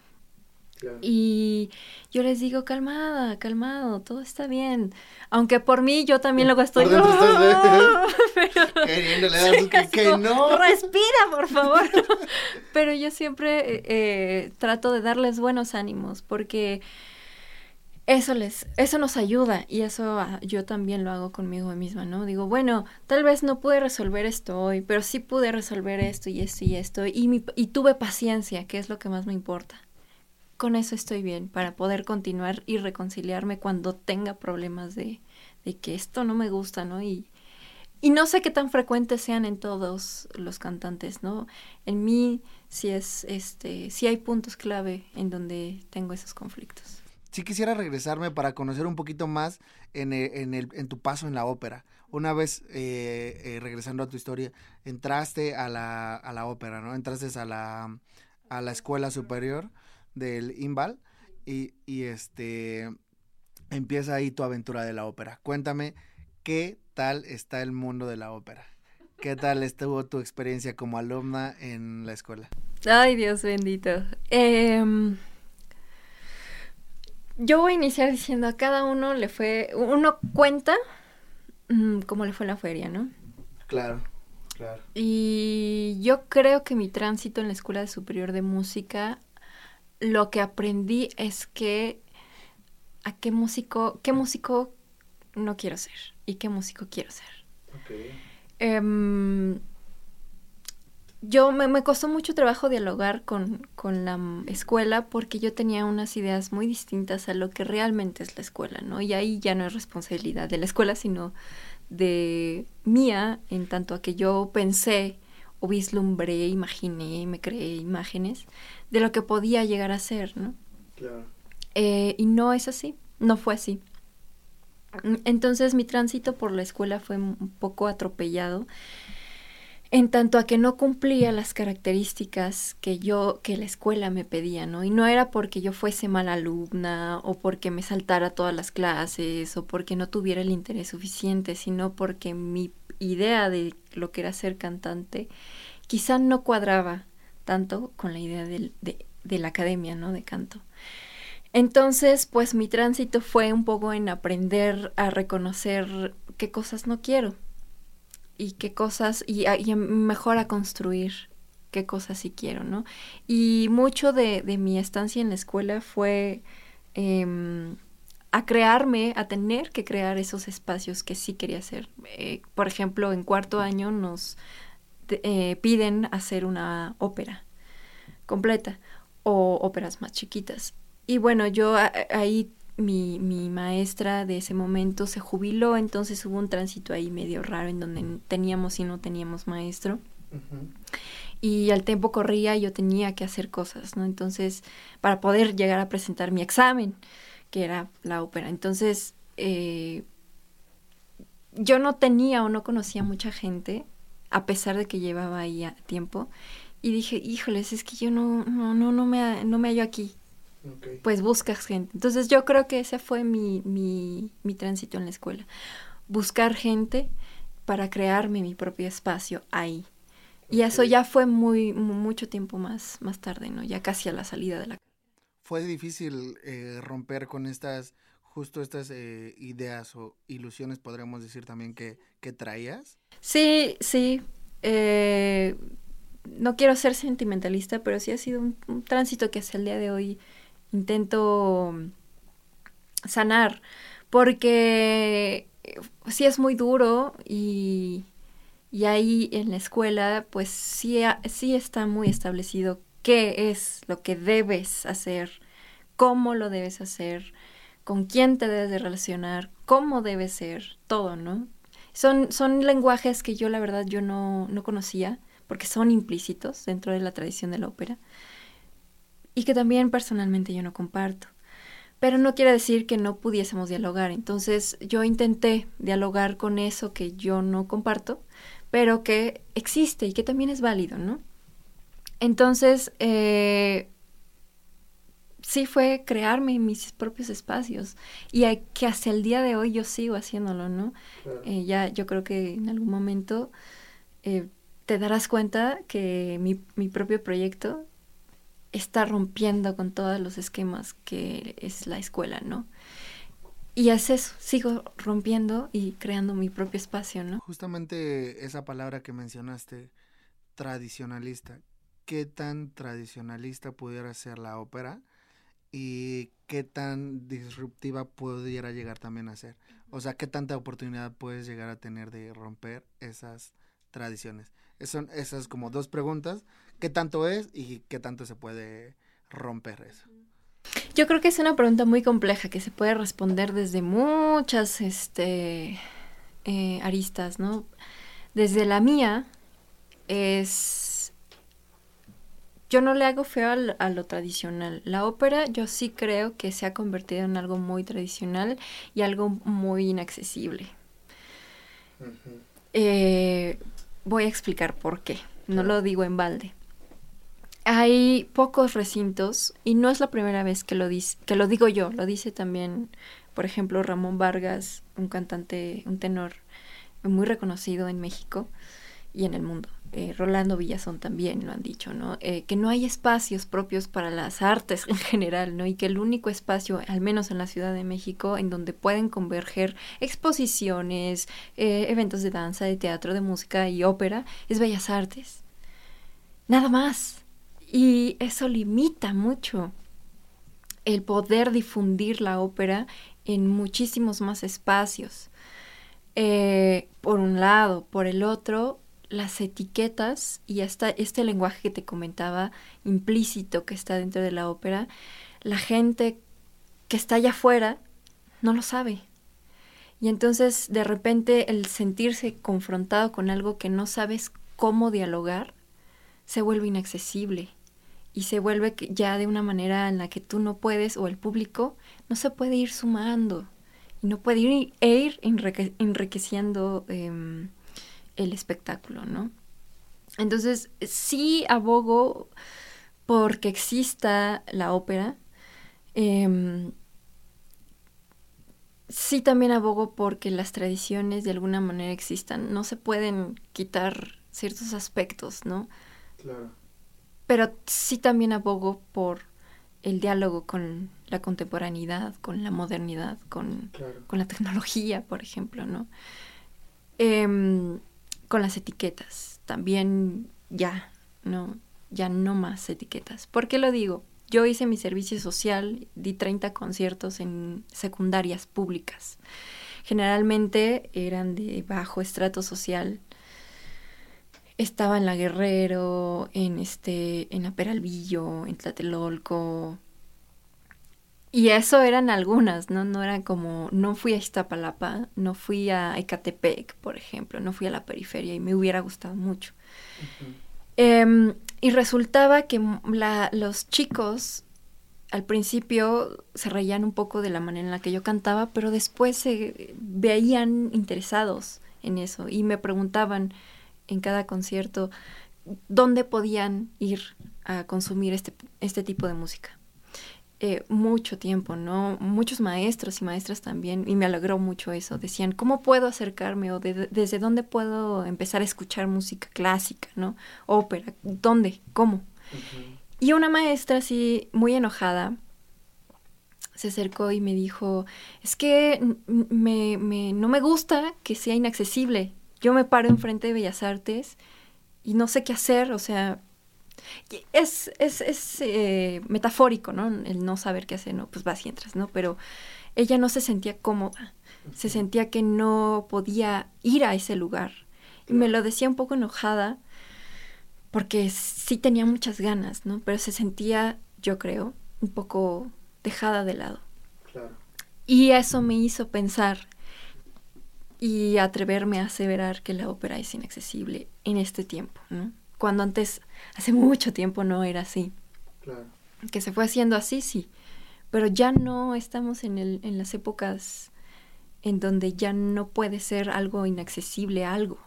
Y yo les digo, calmada, calmado, todo está bien. Aunque por mí yo también luego estoy... ¡Oh! que, no. Respira, por favor. pero yo siempre eh, eh, trato de darles buenos ánimos porque eso les, eso nos ayuda y eso ah, yo también lo hago conmigo misma, ¿no? Digo, bueno, tal vez no pude resolver esto hoy, pero sí pude resolver esto y esto y esto y, mi, y tuve paciencia, que es lo que más me importa con eso estoy bien para poder continuar y reconciliarme cuando tenga problemas de, que esto no me gusta, ¿no? Y, y no sé qué tan frecuentes sean en todos los cantantes, ¿no? En mí sí es, este, sí hay puntos clave en donde tengo esos conflictos. Sí quisiera regresarme para conocer un poquito más en, e, en, el, en tu paso en la ópera. Una vez, eh, eh, regresando a tu historia, entraste a la, a la ópera, ¿no? Entraste a la, a la escuela superior del Imbal y, y este empieza ahí tu aventura de la ópera. Cuéntame qué tal está el mundo de la ópera. ¿Qué tal estuvo tu experiencia como alumna en la escuela? Ay, Dios bendito. Em, yo voy a iniciar diciendo a cada uno le fue, uno cuenta mm, cómo le fue en la feria, ¿no? Claro, claro. Y yo creo que mi tránsito en la Escuela Superior de Música lo que aprendí es que a qué músico, qué músico no quiero ser y qué músico quiero ser. Em, yo me, costó mucho trabajo dialogar con, con, la escuela porque yo tenía unas ideas muy distintas a lo que realmente es la escuela, ¿no? Y ahí ya no es responsabilidad de la escuela, sino de mía, en tanto a que yo pensé o vislumbré, imaginé, me creé imágenes de lo que podía llegar a ser, ¿no? Claro. Eh, y no es así, no fue así. Entonces mi tránsito por la escuela fue un poco atropellado en tanto a que no cumplía las características que yo, que la escuela me pedía, ¿no? Y no era porque yo fuese mala alumna o porque me saltara todas las clases o porque no tuviera el interés suficiente, sino porque mi idea de lo que era ser cantante quizá no cuadraba tanto con la idea de, de la academia, ¿no? De canto. Entonces, pues mi tránsito fue un poco en aprender a reconocer qué cosas no quiero y qué cosas, y, y mejor a construir qué cosas sí quiero, ¿no? Y mucho de, de mi estancia en la escuela fue eh, a crearme, a tener que crear esos espacios que sí quería hacer. Eh, por ejemplo, en cuarto año nos eh, piden hacer una ópera completa o óperas más chiquitas. Y bueno, yo ahí mi, mi, maestra de ese momento se jubiló, entonces hubo un tránsito ahí medio raro en donde teníamos y no teníamos maestro. Y al tiempo corría y yo tenía que hacer cosas, ¿no? Entonces, para poder llegar a presentar mi examen que era la ópera. Entonces, eh, yo no tenía o no conocía mucha gente, a pesar de que llevaba ahí tiempo, y dije, híjoles, es que yo no, no, no, no me, no me hallo aquí. Pues buscas gente. Entonces yo creo que ese fue mi, mi, mi tránsito en la escuela. Buscar gente para crearme mi propio espacio ahí. Y eso ya fue muy, mu- mucho tiempo más, más tarde, ¿no? Ya casi a la salida de la Fue difícil eh, romper con estas, justo estas eh, ideas o ilusiones, podríamos decir también, que, que traías. Sí, sí. eh, no quiero ser sentimentalista, pero sí ha sido un, un tránsito que hasta el día de hoy intento sanar, porque eh, sí es muy duro y, y ahí en la escuela pues sí, sí está muy establecido qué es lo que debes hacer, cómo lo debes hacer, con quién te debes de relacionar, cómo debe ser, todo, ¿no? Son, son lenguajes que yo la verdad yo no, no conocía porque son implícitos dentro de la tradición de la ópera y que también personalmente yo no comparto. Pero no quiere decir que no pudiésemos dialogar. Entonces yo intenté dialogar con eso que yo no comparto, pero que existe y que también es válido, ¿no? Entonces, eh, sí fue crearme mis propios espacios y hay- que hasta el día de hoy yo sigo haciéndolo, ¿no? Eh, ya yo creo que en algún momento eh, te darás cuenta que mi, mi propio proyecto está rompiendo con todos los esquemas que es la escuela, ¿no? Y es eso, sigo rompiendo y creando mi propio espacio, ¿no? Justamente esa palabra que mencionaste, tradicionalista, ¿qué tan tradicionalista pudiera ser la ópera y qué tan disruptiva pudiera llegar también a ser? O sea, ¿qué tanta oportunidad puedes llegar a tener de romper esas tradiciones? Es- Son esas como dos preguntas, ¿qué tanto es y qué tanto se puede romper eso? Yo creo que es una pregunta muy compleja que se puede responder desde muchas este, eh, aristas, ¿no? Desde la mía es... Yo no le hago feo al- a lo tradicional. La ópera yo sí creo que se ha convertido en algo muy tradicional y algo muy inaccesible. Eh, voy a explicar por qué. No lo digo en balde. Hay pocos recintos y no es la primera vez que lo, dice, que lo digo yo, lo dice también, por ejemplo, Ramón Vargas, un cantante, un tenor muy reconocido en México y en el mundo. Eh, Rolando Villazón también lo han dicho, ¿no? Eh, que no hay espacios propios para las artes en general, ¿no? Y que el único espacio, al menos en la Ciudad de México, en donde pueden converger exposiciones, eh, eventos de danza, de teatro, de música y ópera, es Bellas Artes. Nada más. Y eso limita mucho el poder difundir la ópera en muchísimos más espacios. Eh, por un lado, por el otro, las etiquetas y hasta este lenguaje que te comentaba implícito que está dentro de la ópera, la gente que está allá afuera no lo sabe. Y entonces de repente el sentirse confrontado con algo que no sabes cómo dialogar se vuelve inaccesible y se vuelve ya de una manera en la que tú no puedes o el público no se puede ir sumando y no puede ir, e ir enrique- enriqueciendo em, el espectáculo, ¿no? Entonces sí abogo porque exista la ópera. em, sí también abogo porque las tradiciones de alguna manera existan. No se pueden quitar ciertos aspectos, ¿no? Claro. Pero sí también abogo por el diálogo con la contemporaneidad, con la modernidad, con, Claro. con la tecnología, por ejemplo, ¿no? Em, con las etiquetas, también ya, ¿no? Ya no más etiquetas. ¿Por qué lo digo? Yo hice mi servicio social, di 30 conciertos en secundarias públicas. Generalmente eran de bajo estrato social, estaba en la Guerrero, en este, en la Peralvillo, en Tlatelolco. Y eso eran algunas, ¿no? No eran como, no fui a Iztapalapa, no fui a Ecatepec, por ejemplo, no fui a la periferia y me hubiera gustado mucho. Em, y resultaba que la- los chicos al principio se reían un poco de la manera en la que yo cantaba, pero después se veían interesados en eso y me preguntaban en cada concierto dónde podían ir a consumir este, este tipo de música. eh, mucho tiempo, ¿no? Muchos maestros y maestras también, y me alegró mucho eso. Decían, ¿cómo puedo acercarme o de- desde dónde puedo empezar a escuchar música clásica, ¿no? Ópera, ¿dónde? ¿Cómo? Y una maestra así, muy enojada, se acercó y me dijo, es que me- no me gusta que sea inaccesible. Yo me paro enfrente de Bellas Artes y no sé qué hacer, o sea, es, es, es eh, metafórico, ¿no? El no saber qué hacer, ¿no? Pues vas y entras, ¿no? Pero ella no se sentía cómoda, se sentía que no podía ir a ese lugar. Y me lo decía un poco enojada, porque sí tenía muchas ganas, ¿no? Pero se sentía, yo creo, un poco dejada de lado. Y eso me hizo pensar y atreverme a aseverar que la ópera es inaccesible en este tiempo, ¿no? Cuando antes, hace mucho tiempo no era así. Que se fue haciendo así, sí. Pero ya no estamos en, el, en las épocas en donde ya no puede ser algo inaccesible algo.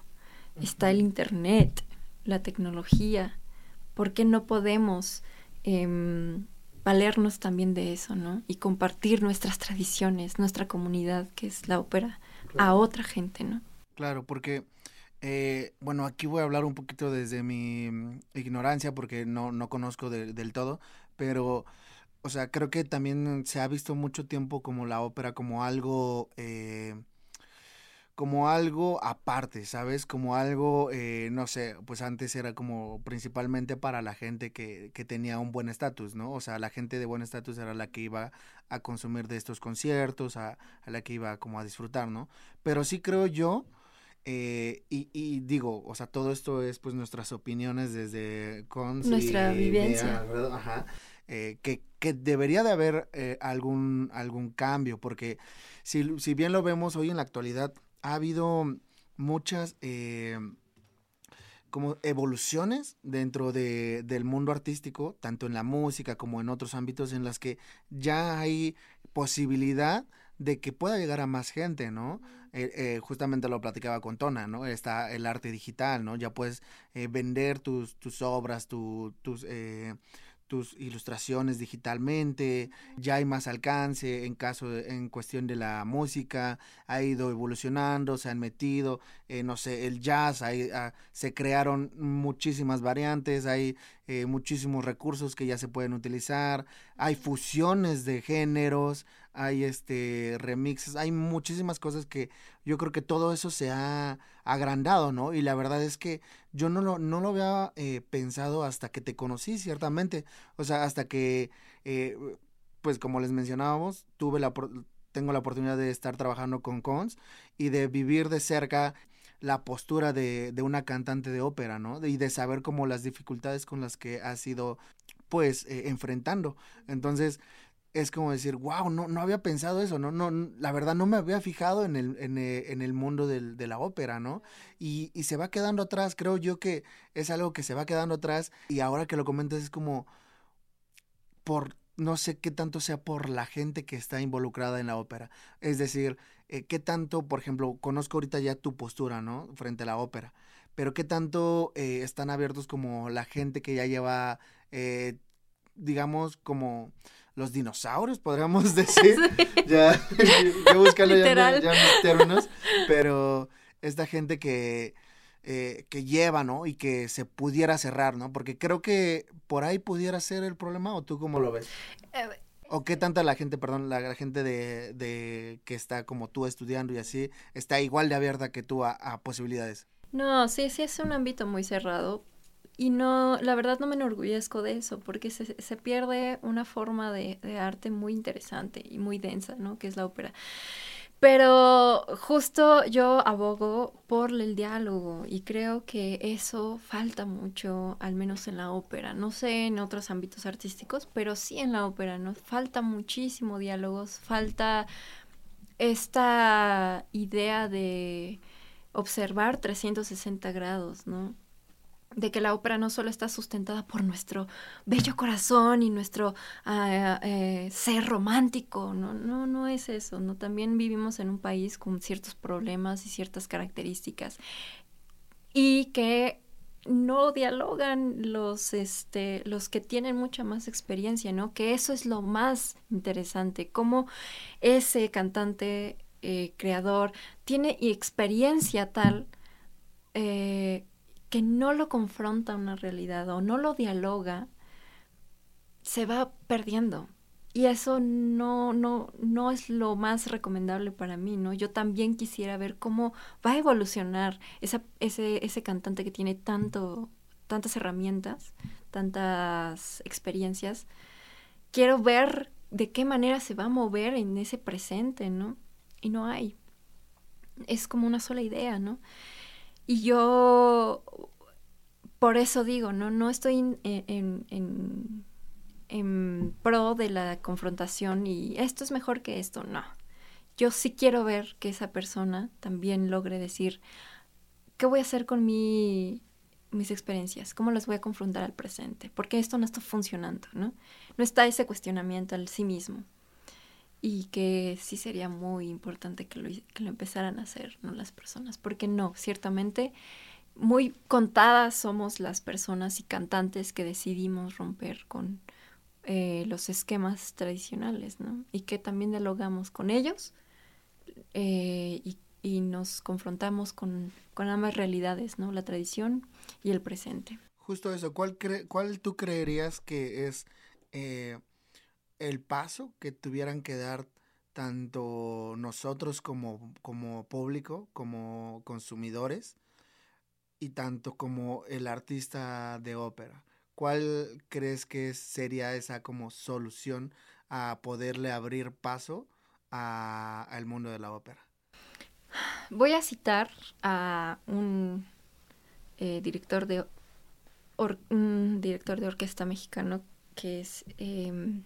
Está el Internet, la tecnología. ¿Por qué no podemos em, valernos también de eso, ¿no? Y compartir nuestras tradiciones, nuestra comunidad, que es la ópera, a otra gente, ¿no? Claro, porque, eh, bueno, aquí voy a hablar un poquito desde mi mm, ignorancia, porque no, no conozco de- del todo, pero, o sea, creo que también se ha visto mucho tiempo como la ópera como algo, eh, como algo aparte, ¿sabes? Como algo, eh, no sé, pues antes era como principalmente para la gente que, que tenía un buen estatus, ¿no? O sea, la gente de buen estatus era la que iba a consumir de estos conciertos, a, a la que iba como a disfrutar, ¿no? Pero sí creo yo, eh, y, y digo, o sea, todo esto es pues nuestras opiniones desde Cons y Nuestra vivencia. Ajá. Eh, que, que debería de haber eh, algún, algún cambio, porque si, si bien lo vemos hoy en la actualidad, ha habido muchas eh, como evoluciones dentro de, del mundo artístico, tanto en la música como en otros ámbitos en las que ya hay posibilidad de que pueda llegar a más gente, ¿no? Eh, eh, justamente lo platicaba con Tona, ¿no? Está el arte digital, ¿no? Ya puedes eh, vender tus, tus obras, tu- tus, tus ilustraciones digitalmente, ya hay más alcance en caso de- en cuestión de la música, ha ido evolucionando, se han metido, eh, no sé, el jazz, hay, ah, se crearon muchísimas variantes, hay eh, muchísimos recursos que ya se pueden utilizar, hay fusiones de géneros, hay este remixes, hay muchísimas cosas que yo creo que todo eso se ha agrandado, ¿no? Y la verdad es que yo no lo, no lo había eh, pensado hasta que te conocí, ciertamente. O sea, hasta que, eh, pues como les mencionábamos, tuve la, tengo la oportunidad de estar trabajando con Cons y de vivir de cerca la postura de, de una cantante de ópera, ¿no? Y de saber como las dificultades con las que ha sido, pues, eh, enfrentando. Entonces, es como decir, wow, no, no había pensado eso, ¿no? no la verdad no me había fijado en el, en, eh, en el mundo del- de la ópera, ¿no? Y, y se va quedando atrás, creo yo que es algo que se va quedando atrás y ahora que lo comentas es como por, no sé qué tanto sea por la gente que está involucrada en la ópera. Es decir, eh, qué tanto, por ejemplo, conozco ahorita ya tu postura, ¿no? Frente a la ópera, pero qué tanto eh, están abiertos como la gente que ya lleva, digamos, como los dinosaurios, podríamos decir. Ya, yo buscando ya, ya mis términos, pero esta gente que, eh, que lleva, ¿no? Y que se pudiera cerrar, ¿no? Porque creo que por ahí pudiera ser el problema, ¿o tú cómo lo ves? Eh, ¿O qué tanta la gente, perdón, la, la gente de, de que está como tú estudiando y así, está igual de abierta que tú a, a posibilidades? No, sí, sí es un ámbito muy cerrado y no, la verdad no me enorgullezco de eso porque se, se pierde una forma de, arte muy interesante y muy densa, ¿no? Que es la ópera. Pero justo yo abogo por el diálogo y creo que eso falta mucho, al menos en la ópera. No sé en otros ámbitos artísticos, pero sí en la ópera, ¿no? Falta muchísimo diálogos, falta esta idea de observar 360 grados, ¿no? De que la ópera no solo está sustentada por nuestro bello corazón y nuestro ah, eh, ser romántico, no, no, no es eso, ¿no? También vivimos en un país con ciertos problemas y ciertas características y que no dialogan los, este, los que tienen mucha más experiencia, ¿no? Que eso es lo más interesante, cómo ese cantante, eh, creador, tiene experiencia tal eh, que no lo confronta una realidad o no lo dialoga, se va perdiendo. Y eso no, no, no es lo más recomendable para mí, ¿no? Yo también quisiera ver cómo va a evolucionar ese, ese cantante que tiene tanto, tantas herramientas, tantas experiencias. Quiero ver de qué manera se va a mover en ese presente, ¿no? Y no hay. Es como una sola idea, ¿no? Y yo, por eso digo, no, no estoy en, en, en, pro de la confrontación y esto es mejor que esto, no. Yo sí quiero ver que esa persona también logre decir, ¿qué voy a hacer con mi, mis experiencias? ¿Cómo las voy a confrontar al presente? Porque esto no está funcionando, ¿no? No está ese cuestionamiento al sí mismo y que sí sería muy importante que lo, que lo empezaran a hacer las personas, porque no, ciertamente muy contadas somos las personas y cantantes que decidimos romper con eh, los esquemas tradicionales, ¿no? Y que también dialogamos con ellos eh, y, y, nos confrontamos con, con, ambas realidades, ¿no? La tradición y el presente. Justo eso, ¿cuál, cre cuál tú creerías que es eh, el paso que tuvieran que dar tanto nosotros como, como público, como consumidores, y tanto como el artista de ópera. ¿Cuál crees que sería esa como solución a poderle abrir paso al mundo de la ópera? Voy a citar a un eh, director de director de orquesta mexicano que es eh,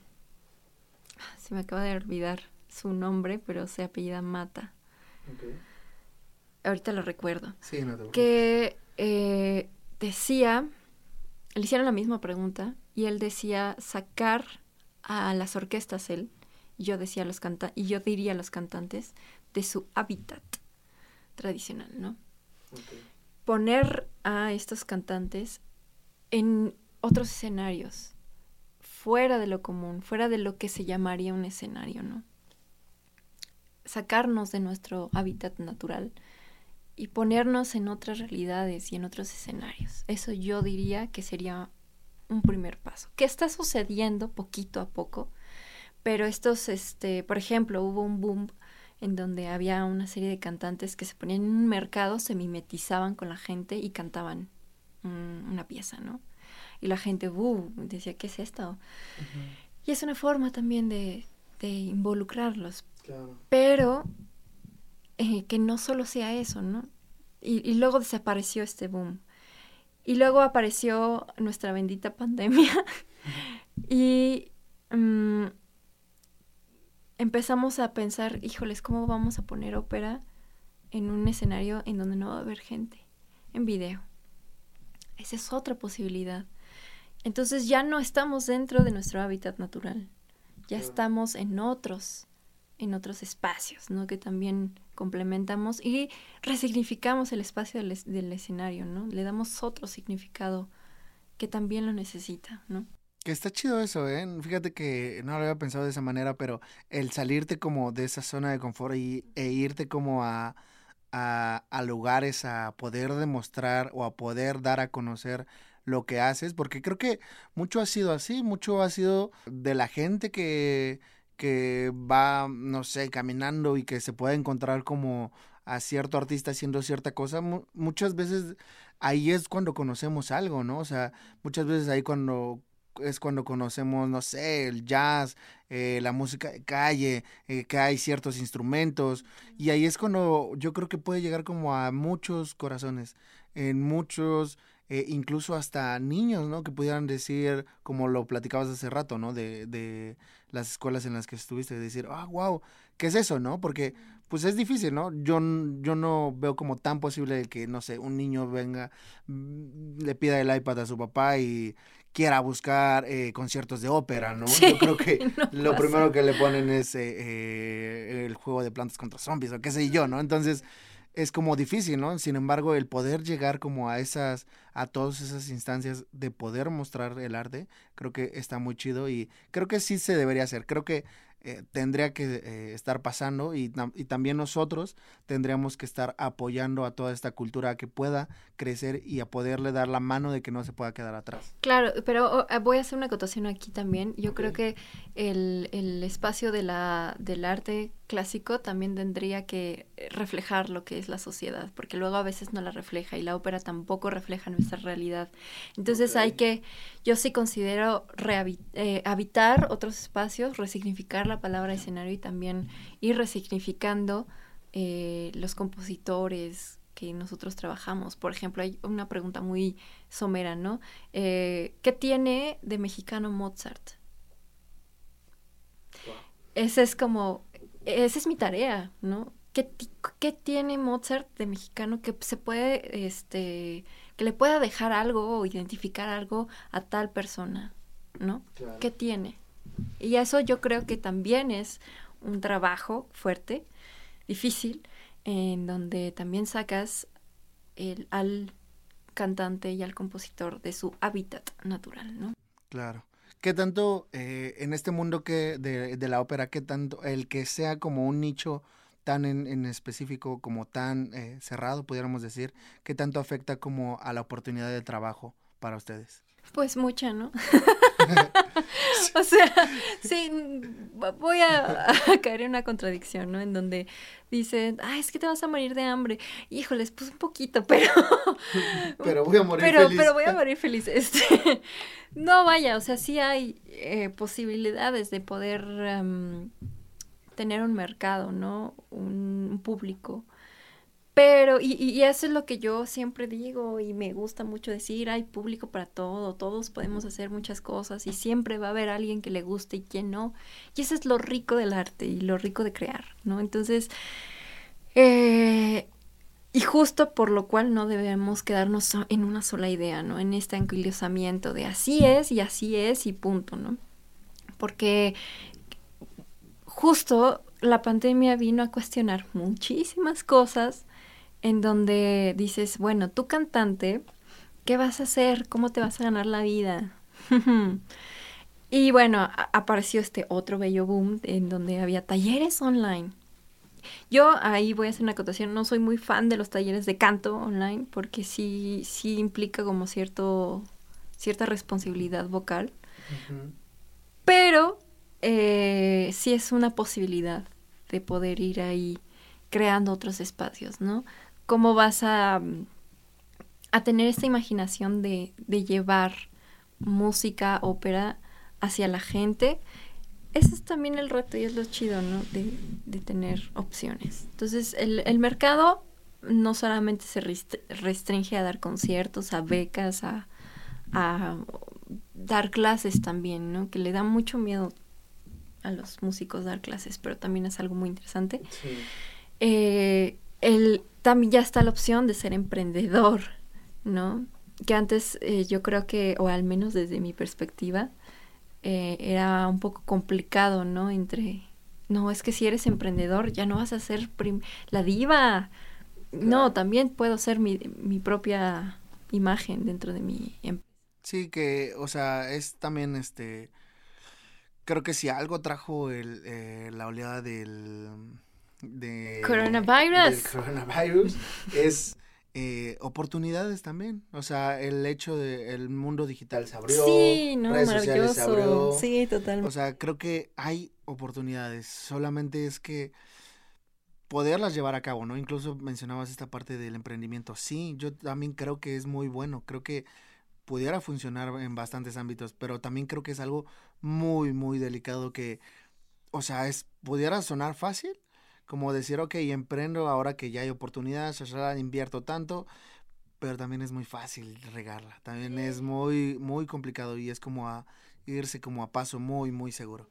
se me acaba de olvidar su nombre, pero se apellida Mata. Ahorita lo recuerdo. Sí, no te Que eh, decía, le hicieron la misma pregunta y él decía sacar a las orquestas él, y yo decía los canta y yo diría a los cantantes de su hábitat tradicional, ¿no? Poner a estos cantantes en otros escenarios, fuera de lo común, fuera de lo que se llamaría un escenario, ¿no? Sacarnos de nuestro hábitat natural y ponernos en otras realidades y en otros escenarios. Eso yo diría que sería un primer paso. Que está sucediendo poquito a poco, pero estos, este, por ejemplo, hubo un boom en donde había una serie de cantantes que se ponían en un mercado, se mimetizaban con la gente y cantaban una pieza, ¿no? Y la gente uh, decía, ¿qué es esto? Y es una forma también de, de involucrarlos. Pero eh, que no solo sea eso, ¿no? Y, y, luego desapareció este boom. Y luego apareció nuestra bendita pandemia. y um, empezamos a pensar, híjoles, ¿cómo vamos a poner ópera en un escenario en donde no va a haber gente? En video. Esa es otra posibilidad. Entonces ya no estamos dentro de nuestro hábitat natural, ya estamos en otros, en otros espacios, ¿no? Que también complementamos y resignificamos el espacio del, del, escenario, ¿no? Le damos otro significado que también lo necesita, ¿no? Que está chido eso, ¿eh? Fíjate que no lo había pensado de esa manera, pero el salirte como de esa zona de confort y, e irte como a, a, a lugares a poder demostrar o a poder dar a conocer lo que haces, porque creo que mucho ha sido así, mucho ha sido de la gente que, que va, no sé, caminando y que se puede encontrar como a cierto artista haciendo cierta cosa, muchas veces ahí es cuando conocemos algo, ¿no? O sea, muchas veces ahí cuando es cuando conocemos, no sé, el jazz, eh, la música de calle, eh, que hay ciertos instrumentos, y ahí es cuando yo creo que puede llegar como a muchos corazones, en muchos eh, incluso hasta niños, ¿no? Que pudieran decir, como lo platicabas hace rato, ¿no? De, de las escuelas en las que estuviste, decir, ah, wow, ¿qué es eso, no? Porque, pues es difícil, ¿no? Yo, yo no veo como tan posible que, no sé, un niño venga, mm, le pida el iPad a su papá y quiera buscar eh, conciertos de ópera, ¿no? Yo creo que lo primero que le ponen es eh, el juego de plantas contra zombies o qué sé yo, ¿no? Entonces es como difícil, ¿no? Sin embargo, el poder llegar como a esas, a todas esas instancias de poder mostrar el arte, creo que está muy chido y creo que sí se debería hacer. Creo que eh, tendría que eh, estar pasando y, y, también nosotros tendríamos que estar apoyando a toda esta cultura que pueda crecer y a poderle dar la mano de que no se pueda quedar atrás. Claro, pero oh, voy a hacer una acotación aquí también. Yo creo que el, el espacio de la, del arte clásico también tendría que reflejar lo que es la sociedad, porque luego a veces no la refleja y la ópera tampoco refleja nuestra realidad. Entonces hay que, yo sí considero eh, habitar otros espacios, resignificar la palabra escenario y también ir resignificando eh, los compositores que nosotros trabajamos. Por ejemplo, hay una pregunta muy somera, ¿no? Eh, ¿Qué tiene de mexicano Mozart? Ese es como esa es mi tarea, ¿no? ¿Qué, ¿Qué, tiene Mozart de mexicano que se puede, este, que le pueda dejar algo o identificar algo a tal persona, ¿no? ¿Qué tiene? Y eso yo creo que también es un trabajo fuerte, difícil, en donde también sacas el, al cantante y al compositor de su hábitat natural, ¿no? Claro. ¿Qué tanto eh, en este mundo que de, de, la ópera, qué tanto el que sea como un nicho tan en, específico, como tan eh, cerrado, pudiéramos decir, qué tanto afecta como a la oportunidad de trabajo para ustedes? Pues mucha, ¿no? o sea, sí, voy a, caer en una contradicción, ¿no? En donde dicen, ah, es que te vas a morir de hambre. Híjoles, pues un poquito, pero... pero voy a morir pero, feliz. Pero voy a morir feliz. Este, no, vaya, o sea, sí hay eh, posibilidades de poder um, tener un mercado, ¿no? Un, un público pero, y, y, eso es lo que yo siempre digo y me gusta mucho decir, hay público para todo, todos podemos hacer muchas cosas y siempre va a haber alguien que le guste y quien no. Y eso es lo rico del arte y lo rico de crear, ¿no? Entonces, eh, y justo por lo cual no debemos quedarnos en una sola idea, ¿no? En este anquilosamiento de así es y así es y punto, ¿no? Porque justo la pandemia vino a cuestionar muchísimas cosas en donde dices, bueno, tú cantante, ¿qué vas a hacer? ¿Cómo te vas a ganar la vida? y bueno, apareció este otro bello boom en donde había talleres online. Yo ahí voy a hacer una acotación, no soy muy fan de los talleres de canto online porque sí, sí implica como cierto, cierta responsabilidad vocal. Pero eh, sí es una posibilidad de poder ir ahí creando otros espacios, ¿no? Cómo vas a, a tener esta imaginación de, de llevar música, ópera hacia la gente. Ese es también el reto y es lo chido, ¿no? De, de tener opciones. Entonces, el, el, mercado no solamente se restringe a dar conciertos, a becas, a, a dar clases también, ¿no? Que le da mucho miedo a los músicos dar clases, pero también es algo muy interesante. Sí. Eh, el, también ya está la opción de ser emprendedor, ¿no? Que antes eh, yo creo que, o al menos desde mi perspectiva, eh, era un poco complicado, ¿no? Entre, no, es que si eres emprendedor ya no vas a ser la diva. No, también puedo ser mi, mi propia imagen dentro de mi empresa. Sí, que, o sea, es también este, creo que si algo trajo el, eh, la oleada del de coronavirus, coronavirus es eh, oportunidades también. O sea, el hecho de el mundo digital se abrió. Sí, no, maravilloso. Sí, totalmente. O sea, creo que hay oportunidades. Solamente es que poderlas llevar a cabo, ¿no? Incluso mencionabas esta parte del emprendimiento. Sí, yo también creo que es muy bueno. Creo que pudiera funcionar en bastantes ámbitos, pero también creo que es algo muy, muy delicado que, o sea, es, pudiera sonar fácil, como decir, ok, emprendo ahora que ya hay oportunidades, ya invierto tanto, pero también es muy fácil regarla, también es muy, muy complicado y es como a irse como a paso muy, muy seguro.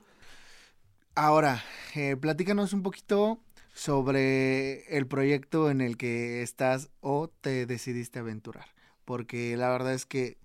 Ahora, eh, platícanos un poquito sobre el proyecto en el que estás o te decidiste aventurar, porque la verdad es que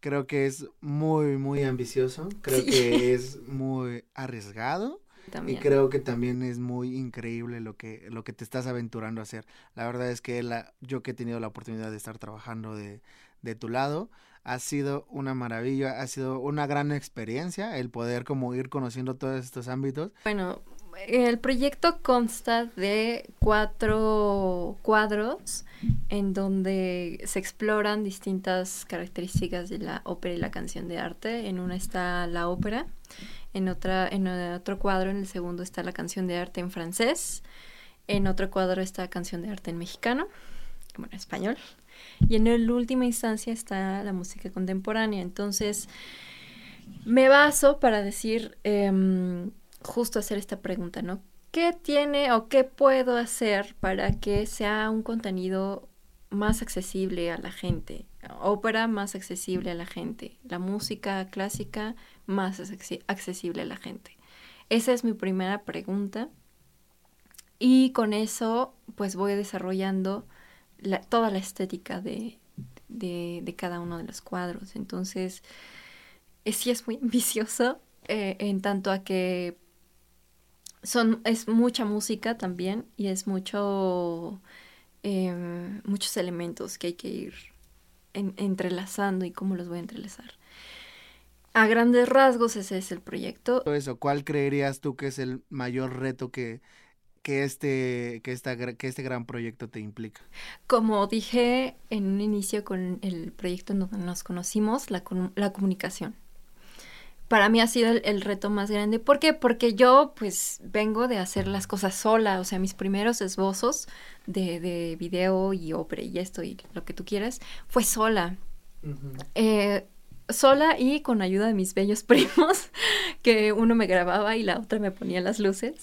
creo que es muy, muy ambicioso, creo que es muy arriesgado También. Y creo que también es muy increíble lo que, lo que te estás aventurando a hacer. La verdad es que la, yo que he tenido la oportunidad de estar trabajando de, de tu lado, ha sido una maravilla, ha sido una gran experiencia el poder como ir conociendo todos estos ámbitos. Bueno, el proyecto consta de cuatro cuadros en donde se exploran distintas características de la ópera y la canción de arte. En una está la ópera, en otra, en otro cuadro, en el segundo está la canción de arte en francés, en otro cuadro está canción de arte en mexicano, bueno, español, y en el última instancia está la música contemporánea. Entonces, me baso para decir, em, justo hacer esta pregunta, ¿no? ¿Qué tiene o qué puedo hacer para que sea un contenido más accesible a la gente? Ópera más accesible a la gente, la música clásica más accesible a la gente. Esa es mi primera pregunta. Y con eso, pues voy desarrollando toda la estética de, de, cada uno de los cuadros. Entonces, eh, sí es muy ambicioso eh, en tanto a que son, es mucha música también y es mucho, em, muchos elementos que hay que ir entrelazando y cómo los voy a entrelazar. A grandes rasgos ese es el proyecto. Eso, ¿cuál creerías tú que es el mayor reto que, que este, que, esta, que este gran proyecto te implica? Como dije en un inicio con el proyecto en donde nos conocimos, la, la comunicación. Para mí ha sido el, reto más grande. ¿Por qué? Porque yo pues vengo de hacer las cosas sola, o sea, mis primeros esbozos de, de video y ópera y esto y lo que tú quieras, fue sola sola y con ayuda de mis bellos primos, que uno me grababa y la otra me ponía las luces,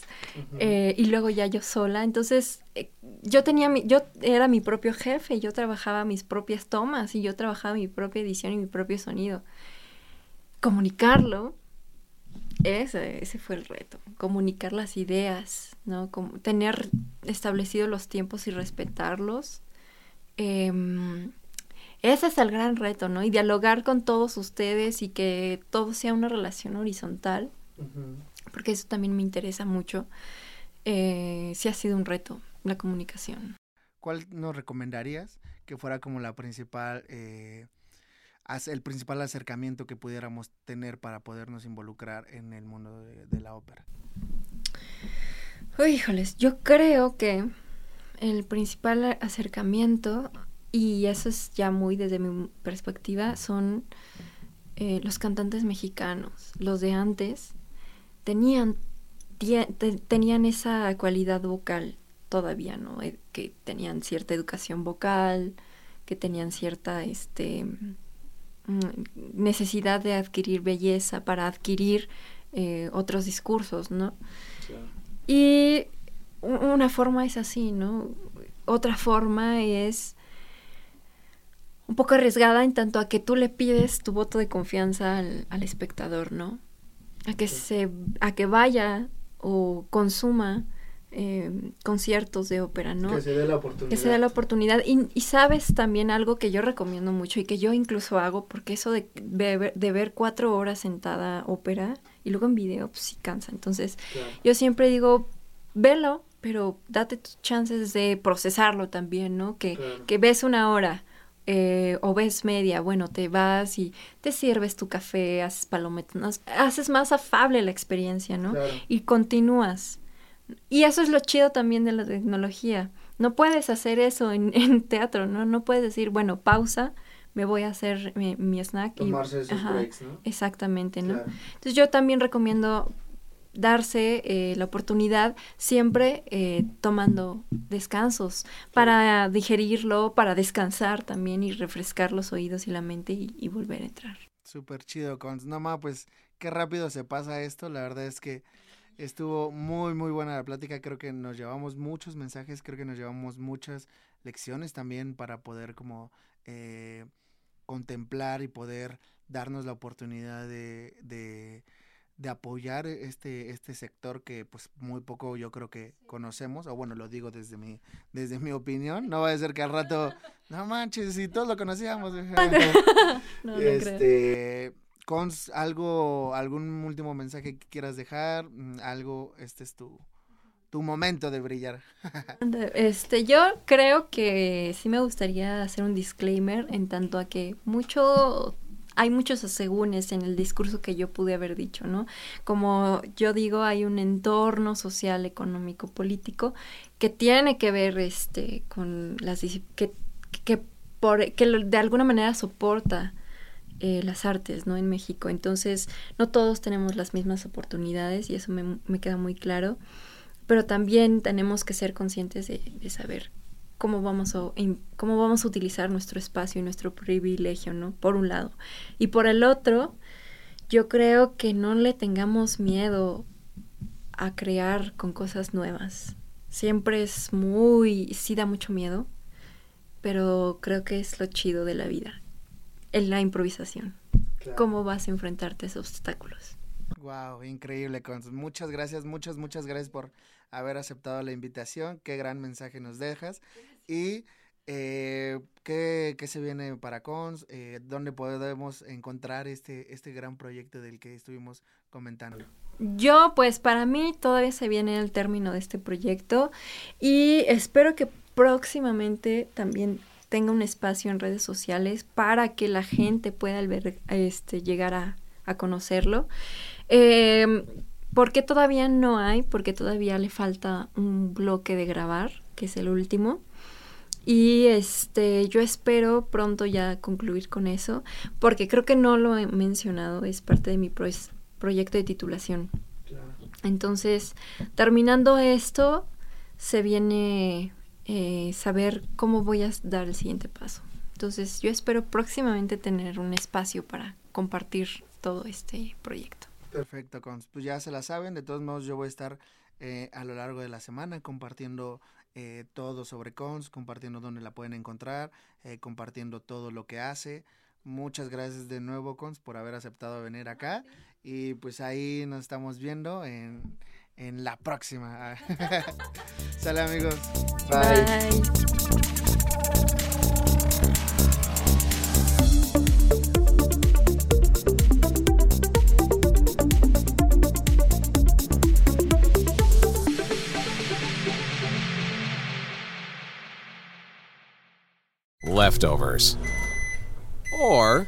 eh, y luego ya yo sola. Entonces, eh, yo tenía mi, yo era mi propio jefe, yo trabajaba mis propias tomas y yo trabajaba mi propia edición y mi propio sonido. Comunicarlo, ese, ese fue el reto, comunicar las ideas, ¿no? Como tener establecido los tiempos y respetarlos. Em, ese es el gran reto, ¿no? Y dialogar con todos ustedes y que todo sea una relación horizontal, porque eso también me interesa mucho. Eh, sí ha sido un reto, la comunicación. ¿Cuál nos recomendarías que fuera como la principal, eh, el principal acercamiento que pudiéramos tener para podernos involucrar en el mundo de, la ópera? Uy, híjoles, yo creo que el principal acercamiento y eso es ya muy desde mi perspectiva, son eh, los cantantes mexicanos, los de antes, tenían, tenían esa cualidad vocal todavía, ¿no? Eh, que tenían cierta educación vocal, que tenían cierta este, necesidad de adquirir belleza para adquirir eh, otros discursos, ¿no? Y una forma es así, ¿no? Otra forma es un poco arriesgada en tanto a que tú le pides tu voto de confianza al, espectador, ¿no? A que se, a que vaya o consuma eh, conciertos de ópera, ¿no? Que se dé la oportunidad. Que se dé la oportunidad. Y, sabes también algo que yo recomiendo mucho y que yo incluso hago, porque eso de, de, ver cuatro horas sentada ópera y luego en video, pues sí cansa. Entonces, yo siempre digo, velo, pero date tus chances de procesarlo también, ¿no? Que, que ves una hora eh, o ves media, bueno, te vas y te sirves tu café, haces palometas, haces más afable la experiencia, ¿no? Y continúas. Y eso es lo chido también de la tecnología. No puedes hacer eso en, en teatro, ¿no? No puedes decir, bueno, pausa, me voy a hacer mi, snack. Tomarse y, esos breaks, ¿no? Exactamente, ¿no? Entonces yo también recomiendo darse eh, la oportunidad siempre eh, tomando descansos para digerirlo, para descansar también y refrescar los oídos y la mente y, volver a entrar. Súper chido, Cons. No más, pues qué rápido se pasa esto. La verdad es que estuvo muy, muy buena la plática. Creo que nos llevamos muchos mensajes, creo que nos llevamos muchas lecciones también para poder como eh, contemplar y poder darnos la oportunidad de de apoyar este, este sector que pues muy poco yo creo que conocemos, o bueno, lo digo desde mi, desde mi opinión, no va a ser que al rato, no manches, si todos lo conocíamos. no, este, Cons, algo, algún último mensaje que quieras dejar, Mm, algo, este es tu, tu momento de brillar. Este, yo creo que sí me gustaría hacer un disclaimer en tanto a que mucho hay muchos asegúnes en el discurso que yo pude haber dicho, ¿no? Como yo digo, hay un entorno social, económico, político que tiene que ver este con las que que por que de alguna manera soporta eh, las artes, ¿no? En México. Entonces, no todos tenemos las mismas oportunidades y eso me, me queda muy claro. Pero también tenemos que ser conscientes de, saber cómo vamos, a, cómo vamos a utilizar nuestro espacio y nuestro privilegio, ¿no? Por un lado. Y por el otro, yo creo que no le tengamos miedo a crear con cosas nuevas. Siempre es muy, sí da mucho miedo, pero creo que es lo chido de la vida, en la improvisación. ¿Cómo vas a enfrentarte a esos obstáculos? Wow, increíble, Cons. Muchas gracias, muchas, muchas gracias por haber aceptado la invitación. Qué gran mensaje nos dejas. Y eh, ¿qué, qué se viene para Cons? Eh, ¿Dónde podemos encontrar este, este gran proyecto del que estuvimos comentando? Yo, pues para mí todavía se viene el término de este proyecto y espero que próximamente también tenga un espacio en redes sociales para que la gente pueda alber- este, llegar a, a conocerlo. Eh, ¿Por qué todavía no hay? Porque todavía le falta un bloque de grabar, que es el último. Y este, yo espero pronto ya concluir con eso, porque creo que no lo he mencionado, es parte de mi proyecto de titulación. Entonces, terminando esto, se viene eh, saber cómo voy a dar el siguiente paso. Entonces, yo espero próximamente tener un espacio para compartir todo este proyecto. Perfecto, Cons. Pues ya se la saben. De todos modos, yo voy a estar eh, a lo largo de la semana compartiendo eh, todo sobre Cons, compartiendo dónde la pueden encontrar, compartiendo todo lo que hace. Muchas gracias de nuevo, Cons, por haber aceptado venir acá. Y pues ahí nos estamos viendo en, en la próxima. Sale, amigos. Bye. Leftovers. Or